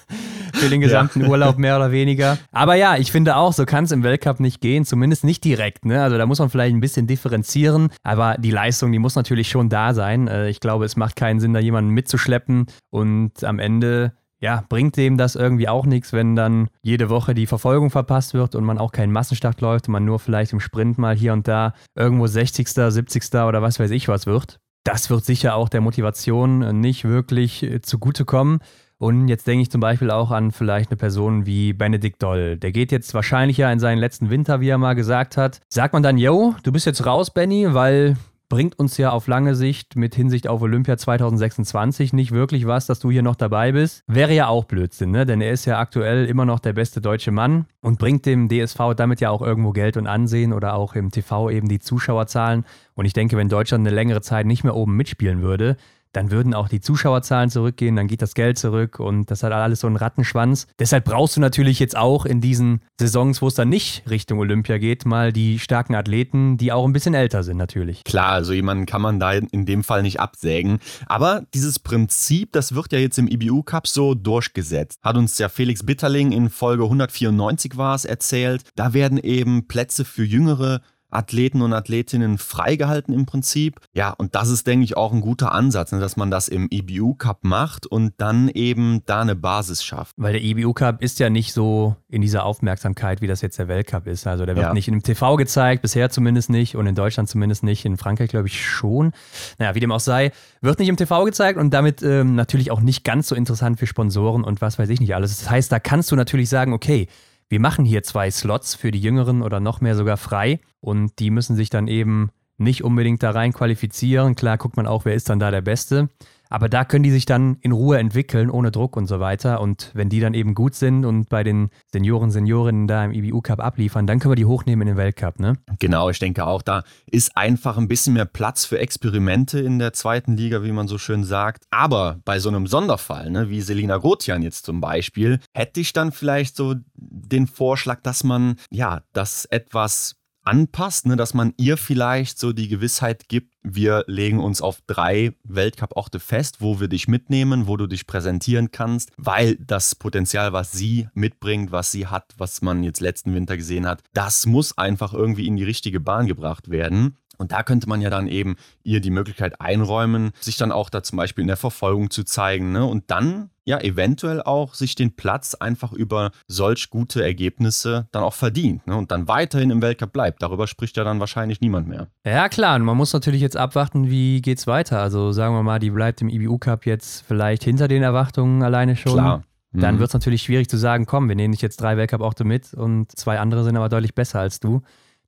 [SPEAKER 2] für den gesamten ja. Urlaub mehr oder weniger. Aber ja, ich finde auch, so kann es im Weltcup nicht gehen, zumindest nicht direkt. Ne? Also da muss man vielleicht ein bisschen differenzieren, aber die Leistung, die muss natürlich schon da sein. Äh, ich glaube, es macht keinen Sinn, da jemanden mitzuschleppen und am Ende ja, bringt dem das irgendwie auch nichts, wenn dann jede Woche die Verfolgung verpasst wird und man auch keinen Massenstart läuft und man nur vielleicht im Sprint mal hier und da irgendwo 60., 70. oder was weiß ich was wird. Das wird sicher auch der Motivation nicht wirklich äh, zugutekommen. Und jetzt denke ich zum Beispiel auch an vielleicht eine Person wie Benedikt Doll. Der geht jetzt wahrscheinlich ja in seinen letzten Winter, wie er mal gesagt hat. Sagt man dann, yo, du bist jetzt raus, Benny, weil bringt uns ja auf lange Sicht mit Hinsicht auf Olympia 2026 nicht wirklich was, dass du hier noch dabei bist. Wäre ja auch Blödsinn, ne? denn er ist ja aktuell immer noch der beste deutsche Mann und bringt dem DSV damit ja auch irgendwo Geld und Ansehen oder auch im TV eben die Zuschauerzahlen. Und ich denke, wenn Deutschland eine längere Zeit nicht mehr oben mitspielen würde, dann würden auch die Zuschauerzahlen zurückgehen, dann geht das Geld zurück und das hat alles so einen Rattenschwanz. Deshalb brauchst du natürlich jetzt auch in diesen Saisons, wo es dann nicht Richtung Olympia geht, mal die starken Athleten, die auch ein bisschen älter sind natürlich.
[SPEAKER 3] Klar, also jemanden kann man da in dem Fall nicht absägen. Aber dieses Prinzip, das wird ja jetzt im IBU Cup so durchgesetzt. Hat uns ja Felix Bitterling in Folge 194 war es erzählt. Da werden eben Plätze für jüngere Athleten und Athletinnen freigehalten im Prinzip. Ja, und das ist, denke ich, auch ein guter Ansatz, ne, dass man das im EBU Cup macht und dann eben da eine Basis schafft.
[SPEAKER 2] Weil der EBU Cup ist ja nicht so in dieser Aufmerksamkeit, wie das jetzt der Weltcup ist. Also der wird ja. nicht im TV gezeigt, bisher zumindest nicht und in Deutschland zumindest nicht, in Frankreich glaube ich schon. Naja, wie dem auch sei, wird nicht im TV gezeigt und damit ähm, natürlich auch nicht ganz so interessant für Sponsoren und was weiß ich nicht alles. Das heißt, da kannst du natürlich sagen, okay, wir machen hier zwei Slots für die Jüngeren oder noch mehr sogar frei und die müssen sich dann eben nicht unbedingt da rein qualifizieren. Klar guckt man auch, wer ist dann da der Beste. Aber da können die sich dann in Ruhe entwickeln, ohne Druck und so weiter. Und wenn die dann eben gut sind und bei den Senioren, Seniorinnen da im IBU Cup abliefern, dann können wir die hochnehmen in den Weltcup, ne?
[SPEAKER 3] Genau, ich denke auch, da ist einfach ein bisschen mehr Platz für Experimente in der zweiten Liga, wie man so schön sagt. Aber bei so einem Sonderfall, ne, wie Selina Grotian jetzt zum Beispiel, hätte ich dann vielleicht so den Vorschlag, dass man ja das etwas anpasst, ne, dass man ihr vielleicht so die Gewissheit gibt, wir legen uns auf drei Weltcup-Orte fest, wo wir dich mitnehmen, wo du dich präsentieren kannst, weil das Potenzial, was sie mitbringt, was sie hat, was man jetzt letzten Winter gesehen hat, das muss einfach irgendwie in die richtige Bahn gebracht werden. Und da könnte man ja dann eben ihr die Möglichkeit einräumen, sich dann auch da zum Beispiel in der Verfolgung zu zeigen ne? und dann ja eventuell auch sich den Platz einfach über solch gute Ergebnisse dann auch verdient ne? und dann weiterhin im Weltcup bleibt. Darüber spricht ja dann wahrscheinlich niemand mehr.
[SPEAKER 2] Ja klar, und man muss natürlich jetzt abwarten, wie geht's weiter. Also sagen wir mal, die bleibt im IBU Cup jetzt vielleicht hinter den Erwartungen alleine schon.
[SPEAKER 3] Klar.
[SPEAKER 2] Dann
[SPEAKER 3] Mhm.
[SPEAKER 2] wird es natürlich schwierig zu sagen, komm, wir nehmen dich jetzt drei Weltcup-Orte mit und zwei andere sind aber deutlich besser als du,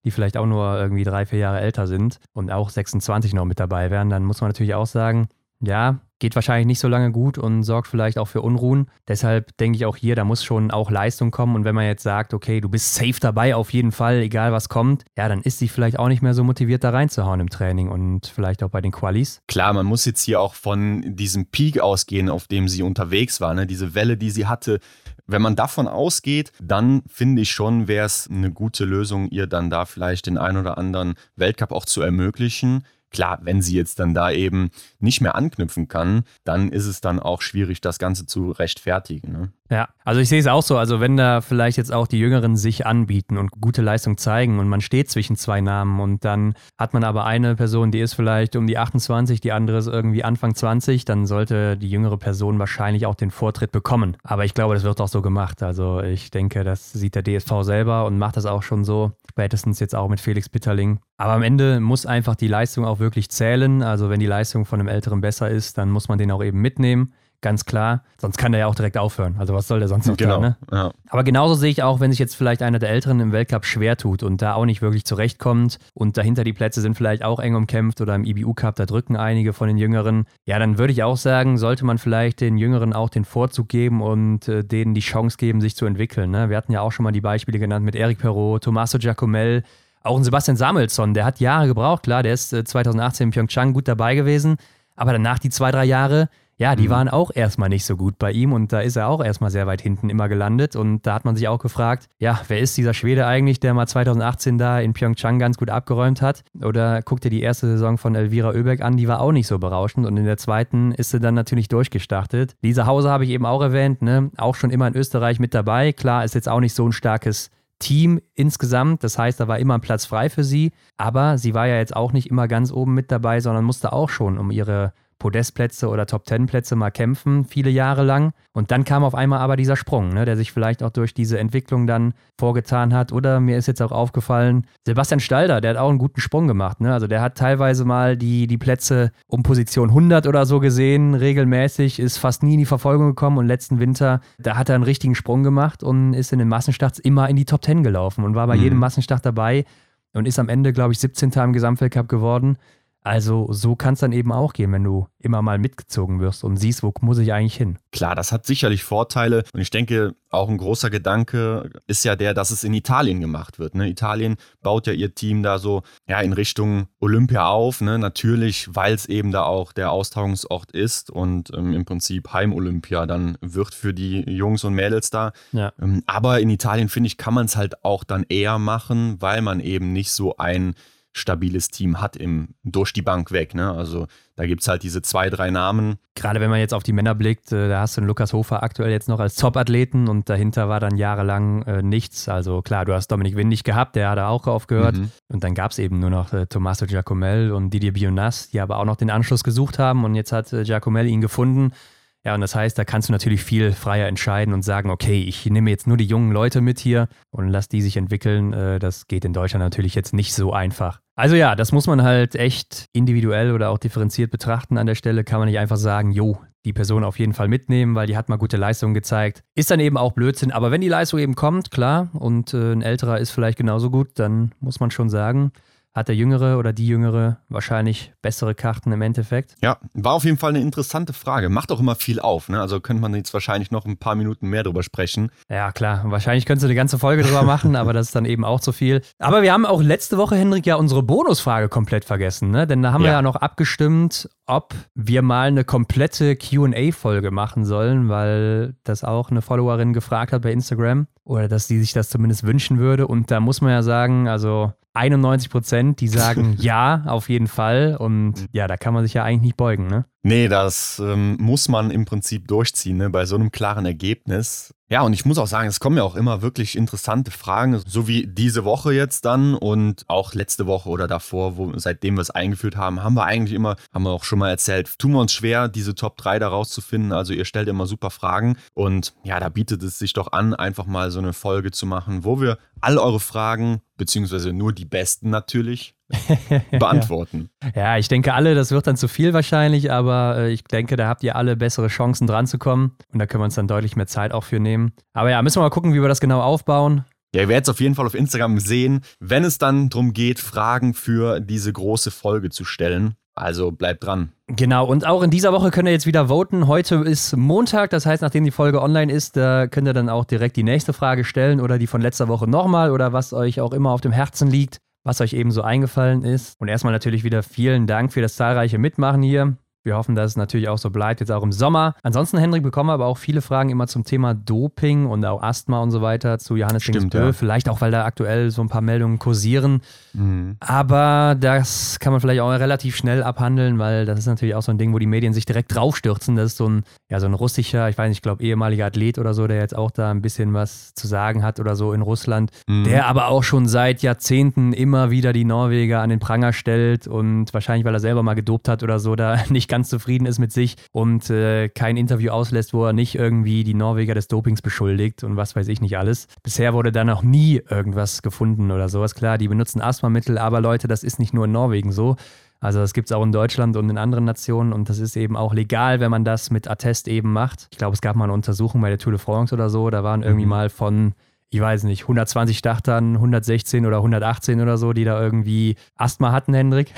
[SPEAKER 2] die vielleicht auch nur irgendwie drei, vier Jahre älter sind und auch 26 noch mit dabei wären. Dann muss man natürlich auch sagen, ja, geht wahrscheinlich nicht so lange gut und sorgt vielleicht auch für Unruhen. Deshalb denke ich auch hier, da muss schon auch Leistung kommen. Und wenn man jetzt sagt, okay, du bist safe dabei auf jeden Fall, egal was kommt, ja, dann ist sie vielleicht auch nicht mehr so motiviert, da reinzuhauen im Training und vielleicht auch bei den Qualis.
[SPEAKER 3] Klar, man muss jetzt hier auch von diesem Peak ausgehen, auf dem sie unterwegs war, ne? diese Welle, die sie hatte. Wenn man davon ausgeht, dann finde ich schon, wäre es eine gute Lösung, ihr dann da vielleicht den ein oder anderen Weltcup auch zu ermöglichen. Klar, wenn sie jetzt dann da eben nicht mehr anknüpfen kann, dann ist es dann auch schwierig, das Ganze zu rechtfertigen. Ne?
[SPEAKER 2] Ja, also ich sehe es auch so. Also wenn da vielleicht jetzt auch die Jüngeren sich anbieten und gute Leistung zeigen und man steht zwischen zwei Namen und dann hat man aber eine Person, die ist vielleicht um die 28, die andere ist irgendwie Anfang 20, dann sollte die jüngere Person wahrscheinlich auch den Vortritt bekommen. Aber ich glaube, das wird auch so gemacht. Also ich denke, das sieht der DSV selber und macht das auch schon so. Spätestens jetzt auch mit Felix Bitterling. Aber am Ende muss einfach die Leistung auch wirklich zählen. Also wenn die Leistung von einem Älteren besser ist, dann muss man den auch eben mitnehmen. Ganz klar. Sonst kann der ja auch direkt aufhören. Also was soll der sonst noch da, ne?
[SPEAKER 3] Ja.
[SPEAKER 2] Aber genauso sehe ich auch, wenn sich jetzt vielleicht einer der Älteren im Weltcup schwer tut und da auch nicht wirklich zurechtkommt und dahinter die Plätze sind vielleicht auch eng umkämpft oder im IBU-Cup, da drücken einige von den Jüngeren. Ja, dann würde ich auch sagen, sollte man vielleicht den Jüngeren auch den Vorzug geben und äh, denen die Chance geben, sich zu entwickeln. Ne? Wir hatten ja auch schon mal die Beispiele genannt mit Eric Perrault, Tommaso Giacomel, auch ein Sebastian Samuelsson, der hat Jahre gebraucht, klar, der ist äh, 2018 in Pyeongchang gut dabei gewesen, aber danach die zwei, drei Jahre, ja, die
[SPEAKER 3] Mhm.
[SPEAKER 2] waren auch erstmal nicht so gut bei ihm und da ist er auch erstmal sehr weit hinten immer gelandet und da hat man sich auch gefragt, ja, wer ist dieser Schwede eigentlich, der mal 2018 da in Pyeongchang ganz gut abgeräumt hat? Oder guck dir die erste Saison von Elvira Oebeck an, die war auch nicht so berauschend und in der zweiten ist sie dann natürlich durchgestartet. Lisa Hauser habe ich eben auch erwähnt, ne? auch schon immer in Österreich mit dabei. Klar, ist jetzt auch nicht so ein starkes Team insgesamt. Das heißt, da war immer ein Platz frei für sie. Aber sie war ja jetzt auch nicht immer ganz oben mit dabei, sondern musste auch schon um ihre Podestplätze oder Top-Ten-Plätze mal kämpfen, viele Jahre lang. Und dann kam auf einmal aber dieser Sprung, ne, der sich vielleicht auch durch diese Entwicklung dann vorgetan hat. Oder mir ist jetzt auch aufgefallen, Sebastian Stalder, der hat auch einen guten Sprung gemacht. Ne? Also der hat teilweise mal die, die Plätze um Position 100 oder so gesehen, regelmäßig, ist fast nie in die Verfolgung gekommen. Und letzten Winter, da hat er einen richtigen Sprung gemacht und ist in den Massenstarts immer in die Top 10 gelaufen und war bei
[SPEAKER 3] Mhm.
[SPEAKER 2] jedem Massenstart dabei und ist am Ende, glaube ich, 17. im Gesamtweltcup geworden. Also so kann es dann eben auch gehen, wenn du immer mal mitgezogen wirst und siehst, wo muss ich eigentlich hin.
[SPEAKER 3] Klar, das hat sicherlich Vorteile und ich denke, auch ein großer Gedanke ist ja der, dass es in Italien gemacht wird. Ne? Italien baut ja ihr Team da so ja, in Richtung Olympia auf, ne? natürlich, weil es eben da auch der Austragungsort ist und ähm, im Prinzip Heim-Olympia dann wird für die Jungs und Mädels da.
[SPEAKER 2] Ja.
[SPEAKER 3] Ähm, aber in Italien, finde ich, kann man es halt auch dann eher machen, weil man eben nicht so ein stabiles Team hat im, durch die Bank weg. Ne? Also da gibt es halt diese zwei, drei Namen.
[SPEAKER 2] Gerade wenn man jetzt auf die Männer blickt, äh, da hast du einen Lukas Hofer aktuell jetzt noch als Top-Athleten und dahinter war dann jahrelang äh, nichts. Also klar, du hast Dominik Windig gehabt, der hat auch aufgehört.
[SPEAKER 3] Mhm.
[SPEAKER 2] Und dann gab es eben nur noch äh, Tommaso Giacomel und Didier Bionas, die aber auch noch den Anschluss gesucht haben und jetzt hat äh, Giacomel ihn gefunden. Ja, und das heißt, da kannst du natürlich viel freier entscheiden und sagen, okay, ich nehme jetzt nur die jungen Leute mit hier und lass die sich entwickeln. Äh, Das geht in Deutschland natürlich jetzt nicht so einfach. Also ja, das muss man halt echt individuell oder auch differenziert betrachten an der Stelle. Kann man nicht einfach sagen, jo, die Person auf jeden Fall mitnehmen, weil die hat mal gute Leistungen gezeigt. Ist dann eben auch Blödsinn. Aber wenn die Leistung eben kommt, klar, und äh, ein älterer ist vielleicht genauso gut, dann muss man schon sagen, hat der Jüngere oder die Jüngere wahrscheinlich bessere Karten im Endeffekt.
[SPEAKER 3] Ja, war auf jeden Fall eine interessante Frage. Macht auch immer viel auf, ne? Also könnte man jetzt wahrscheinlich noch ein paar Minuten mehr drüber sprechen.
[SPEAKER 2] Ja, klar. Wahrscheinlich könntest du eine ganze Folge drüber machen, aber das ist dann eben auch zu viel. Aber wir haben auch letzte Woche, Hendrik, ja unsere Bonusfrage komplett vergessen, ne? Denn da haben ja. wir ja noch abgestimmt, ob wir mal eine komplette QA-Folge machen sollen, weil das auch eine Followerin gefragt hat bei Instagram oder dass sie sich das zumindest wünschen würde. Und da muss man ja sagen, also 91 Prozent, die sagen ja, auf jeden Fall. Und ja, da kann man sich ja eigentlich nicht beugen, ne?
[SPEAKER 3] Nee, das ähm, muss man im Prinzip durchziehen, ne? bei so einem klaren Ergebnis. Ja, und ich muss auch sagen, es kommen ja auch immer wirklich interessante Fragen, so wie diese Woche jetzt dann und auch letzte Woche oder davor, wo, seitdem wir es eingeführt haben, haben wir eigentlich immer, haben wir auch schon mal erzählt, tun wir uns schwer, diese Top 3 da rauszufinden. Also ihr stellt immer super Fragen und ja, da bietet es sich doch an, einfach mal so eine Folge zu machen, wo wir all eure Fragen, beziehungsweise nur die besten natürlich, beantworten.
[SPEAKER 2] ja, ich denke alle, das wird dann zu viel wahrscheinlich, aber äh, ich denke, da habt ihr alle bessere Chancen dran zu kommen und da können wir uns dann deutlich mehr Zeit auch für nehmen. Aber ja, müssen wir mal gucken, wie wir das genau aufbauen.
[SPEAKER 3] Ja, ihr werdet es auf jeden Fall auf Instagram sehen, wenn es dann darum geht, Fragen für diese große Folge zu stellen. Also bleibt dran.
[SPEAKER 2] Genau, und auch in dieser Woche könnt ihr jetzt wieder voten. Heute ist Montag, das heißt, nachdem die Folge online ist, da könnt ihr dann auch direkt die nächste Frage stellen oder die von letzter Woche nochmal oder was euch auch immer auf dem Herzen liegt was euch eben so eingefallen ist. Und erstmal natürlich wieder vielen Dank für das zahlreiche Mitmachen hier. Wir hoffen, dass es natürlich auch so bleibt, jetzt auch im Sommer. Ansonsten, Hendrik, bekommen wir aber auch viele Fragen immer zum Thema Doping und auch Asthma und so weiter zu Johannes Stimmt, ja. Vielleicht auch, weil da aktuell so ein paar Meldungen kursieren. Mhm. Aber das kann man vielleicht auch relativ schnell abhandeln, weil das ist natürlich auch so ein Ding, wo die Medien sich direkt draufstürzen. Das ist so ein, ja, so ein russischer, ich weiß nicht, ich glaube, ehemaliger Athlet oder so, der jetzt auch da ein bisschen was zu sagen hat oder so in Russland, mhm. der aber auch schon seit Jahrzehnten immer wieder die Norweger an den Pranger stellt und wahrscheinlich, weil er selber mal gedopt hat oder so, da nicht ganz ganz zufrieden ist mit sich und äh, kein Interview auslässt, wo er nicht irgendwie die Norweger des Dopings beschuldigt und was weiß ich nicht alles. Bisher wurde da noch nie irgendwas gefunden oder sowas. Klar, die benutzen Asthmamittel, aber Leute, das ist nicht nur in Norwegen so. Also das gibt es auch in Deutschland und in anderen Nationen und das ist eben auch legal, wenn man das mit Attest eben macht. Ich glaube, es gab mal eine Untersuchung bei der Tour de France oder so, da waren irgendwie mhm. mal von ich weiß nicht, 120 Startern, 116 oder 118 oder so, die da irgendwie Asthma hatten, Hendrik.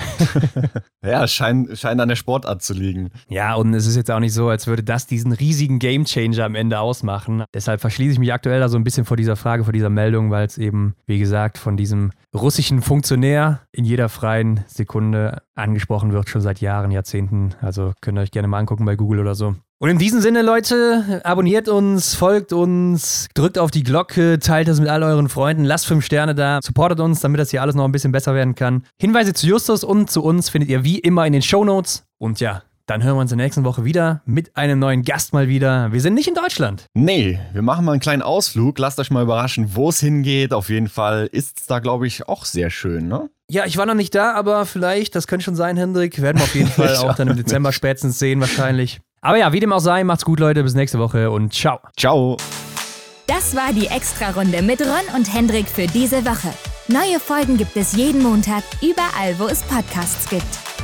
[SPEAKER 3] ja, scheint, scheint an der Sportart zu liegen.
[SPEAKER 2] Ja, und es ist jetzt auch nicht so, als würde das diesen riesigen Gamechanger am Ende ausmachen. Deshalb verschließe ich mich aktuell da so ein bisschen vor dieser Frage, vor dieser Meldung, weil es eben, wie gesagt, von diesem russischen Funktionär in jeder freien Sekunde angesprochen wird, schon seit Jahren, Jahrzehnten. Also könnt ihr euch gerne mal angucken bei Google oder so. Und in diesem Sinne, Leute, abonniert uns, folgt uns, drückt auf die Glocke, teilt das mit all euren Freunden, lasst fünf Sterne da, supportet uns, damit das hier alles noch ein bisschen besser werden kann. Hinweise zu Justus und zu uns findet ihr wie immer in den Show Notes. Und ja, dann hören wir uns in der nächsten Woche wieder mit einem neuen Gast mal wieder. Wir sind nicht in Deutschland.
[SPEAKER 3] Nee, wir machen mal einen kleinen Ausflug. Lasst euch mal überraschen, wo es hingeht. Auf jeden Fall ist es da, glaube ich, auch sehr schön, ne?
[SPEAKER 2] Ja, ich war noch nicht da, aber vielleicht, das könnte schon sein, Hendrik. Werden wir auf jeden Fall auch dann im Dezember spätestens sehen, wahrscheinlich. Aber ja, wie dem auch sei, macht's gut, Leute. Bis nächste Woche und ciao.
[SPEAKER 3] Ciao.
[SPEAKER 1] Das war die Extra-Runde mit Ron und Hendrik für diese Woche. Neue Folgen gibt es jeden Montag, überall, wo es Podcasts gibt.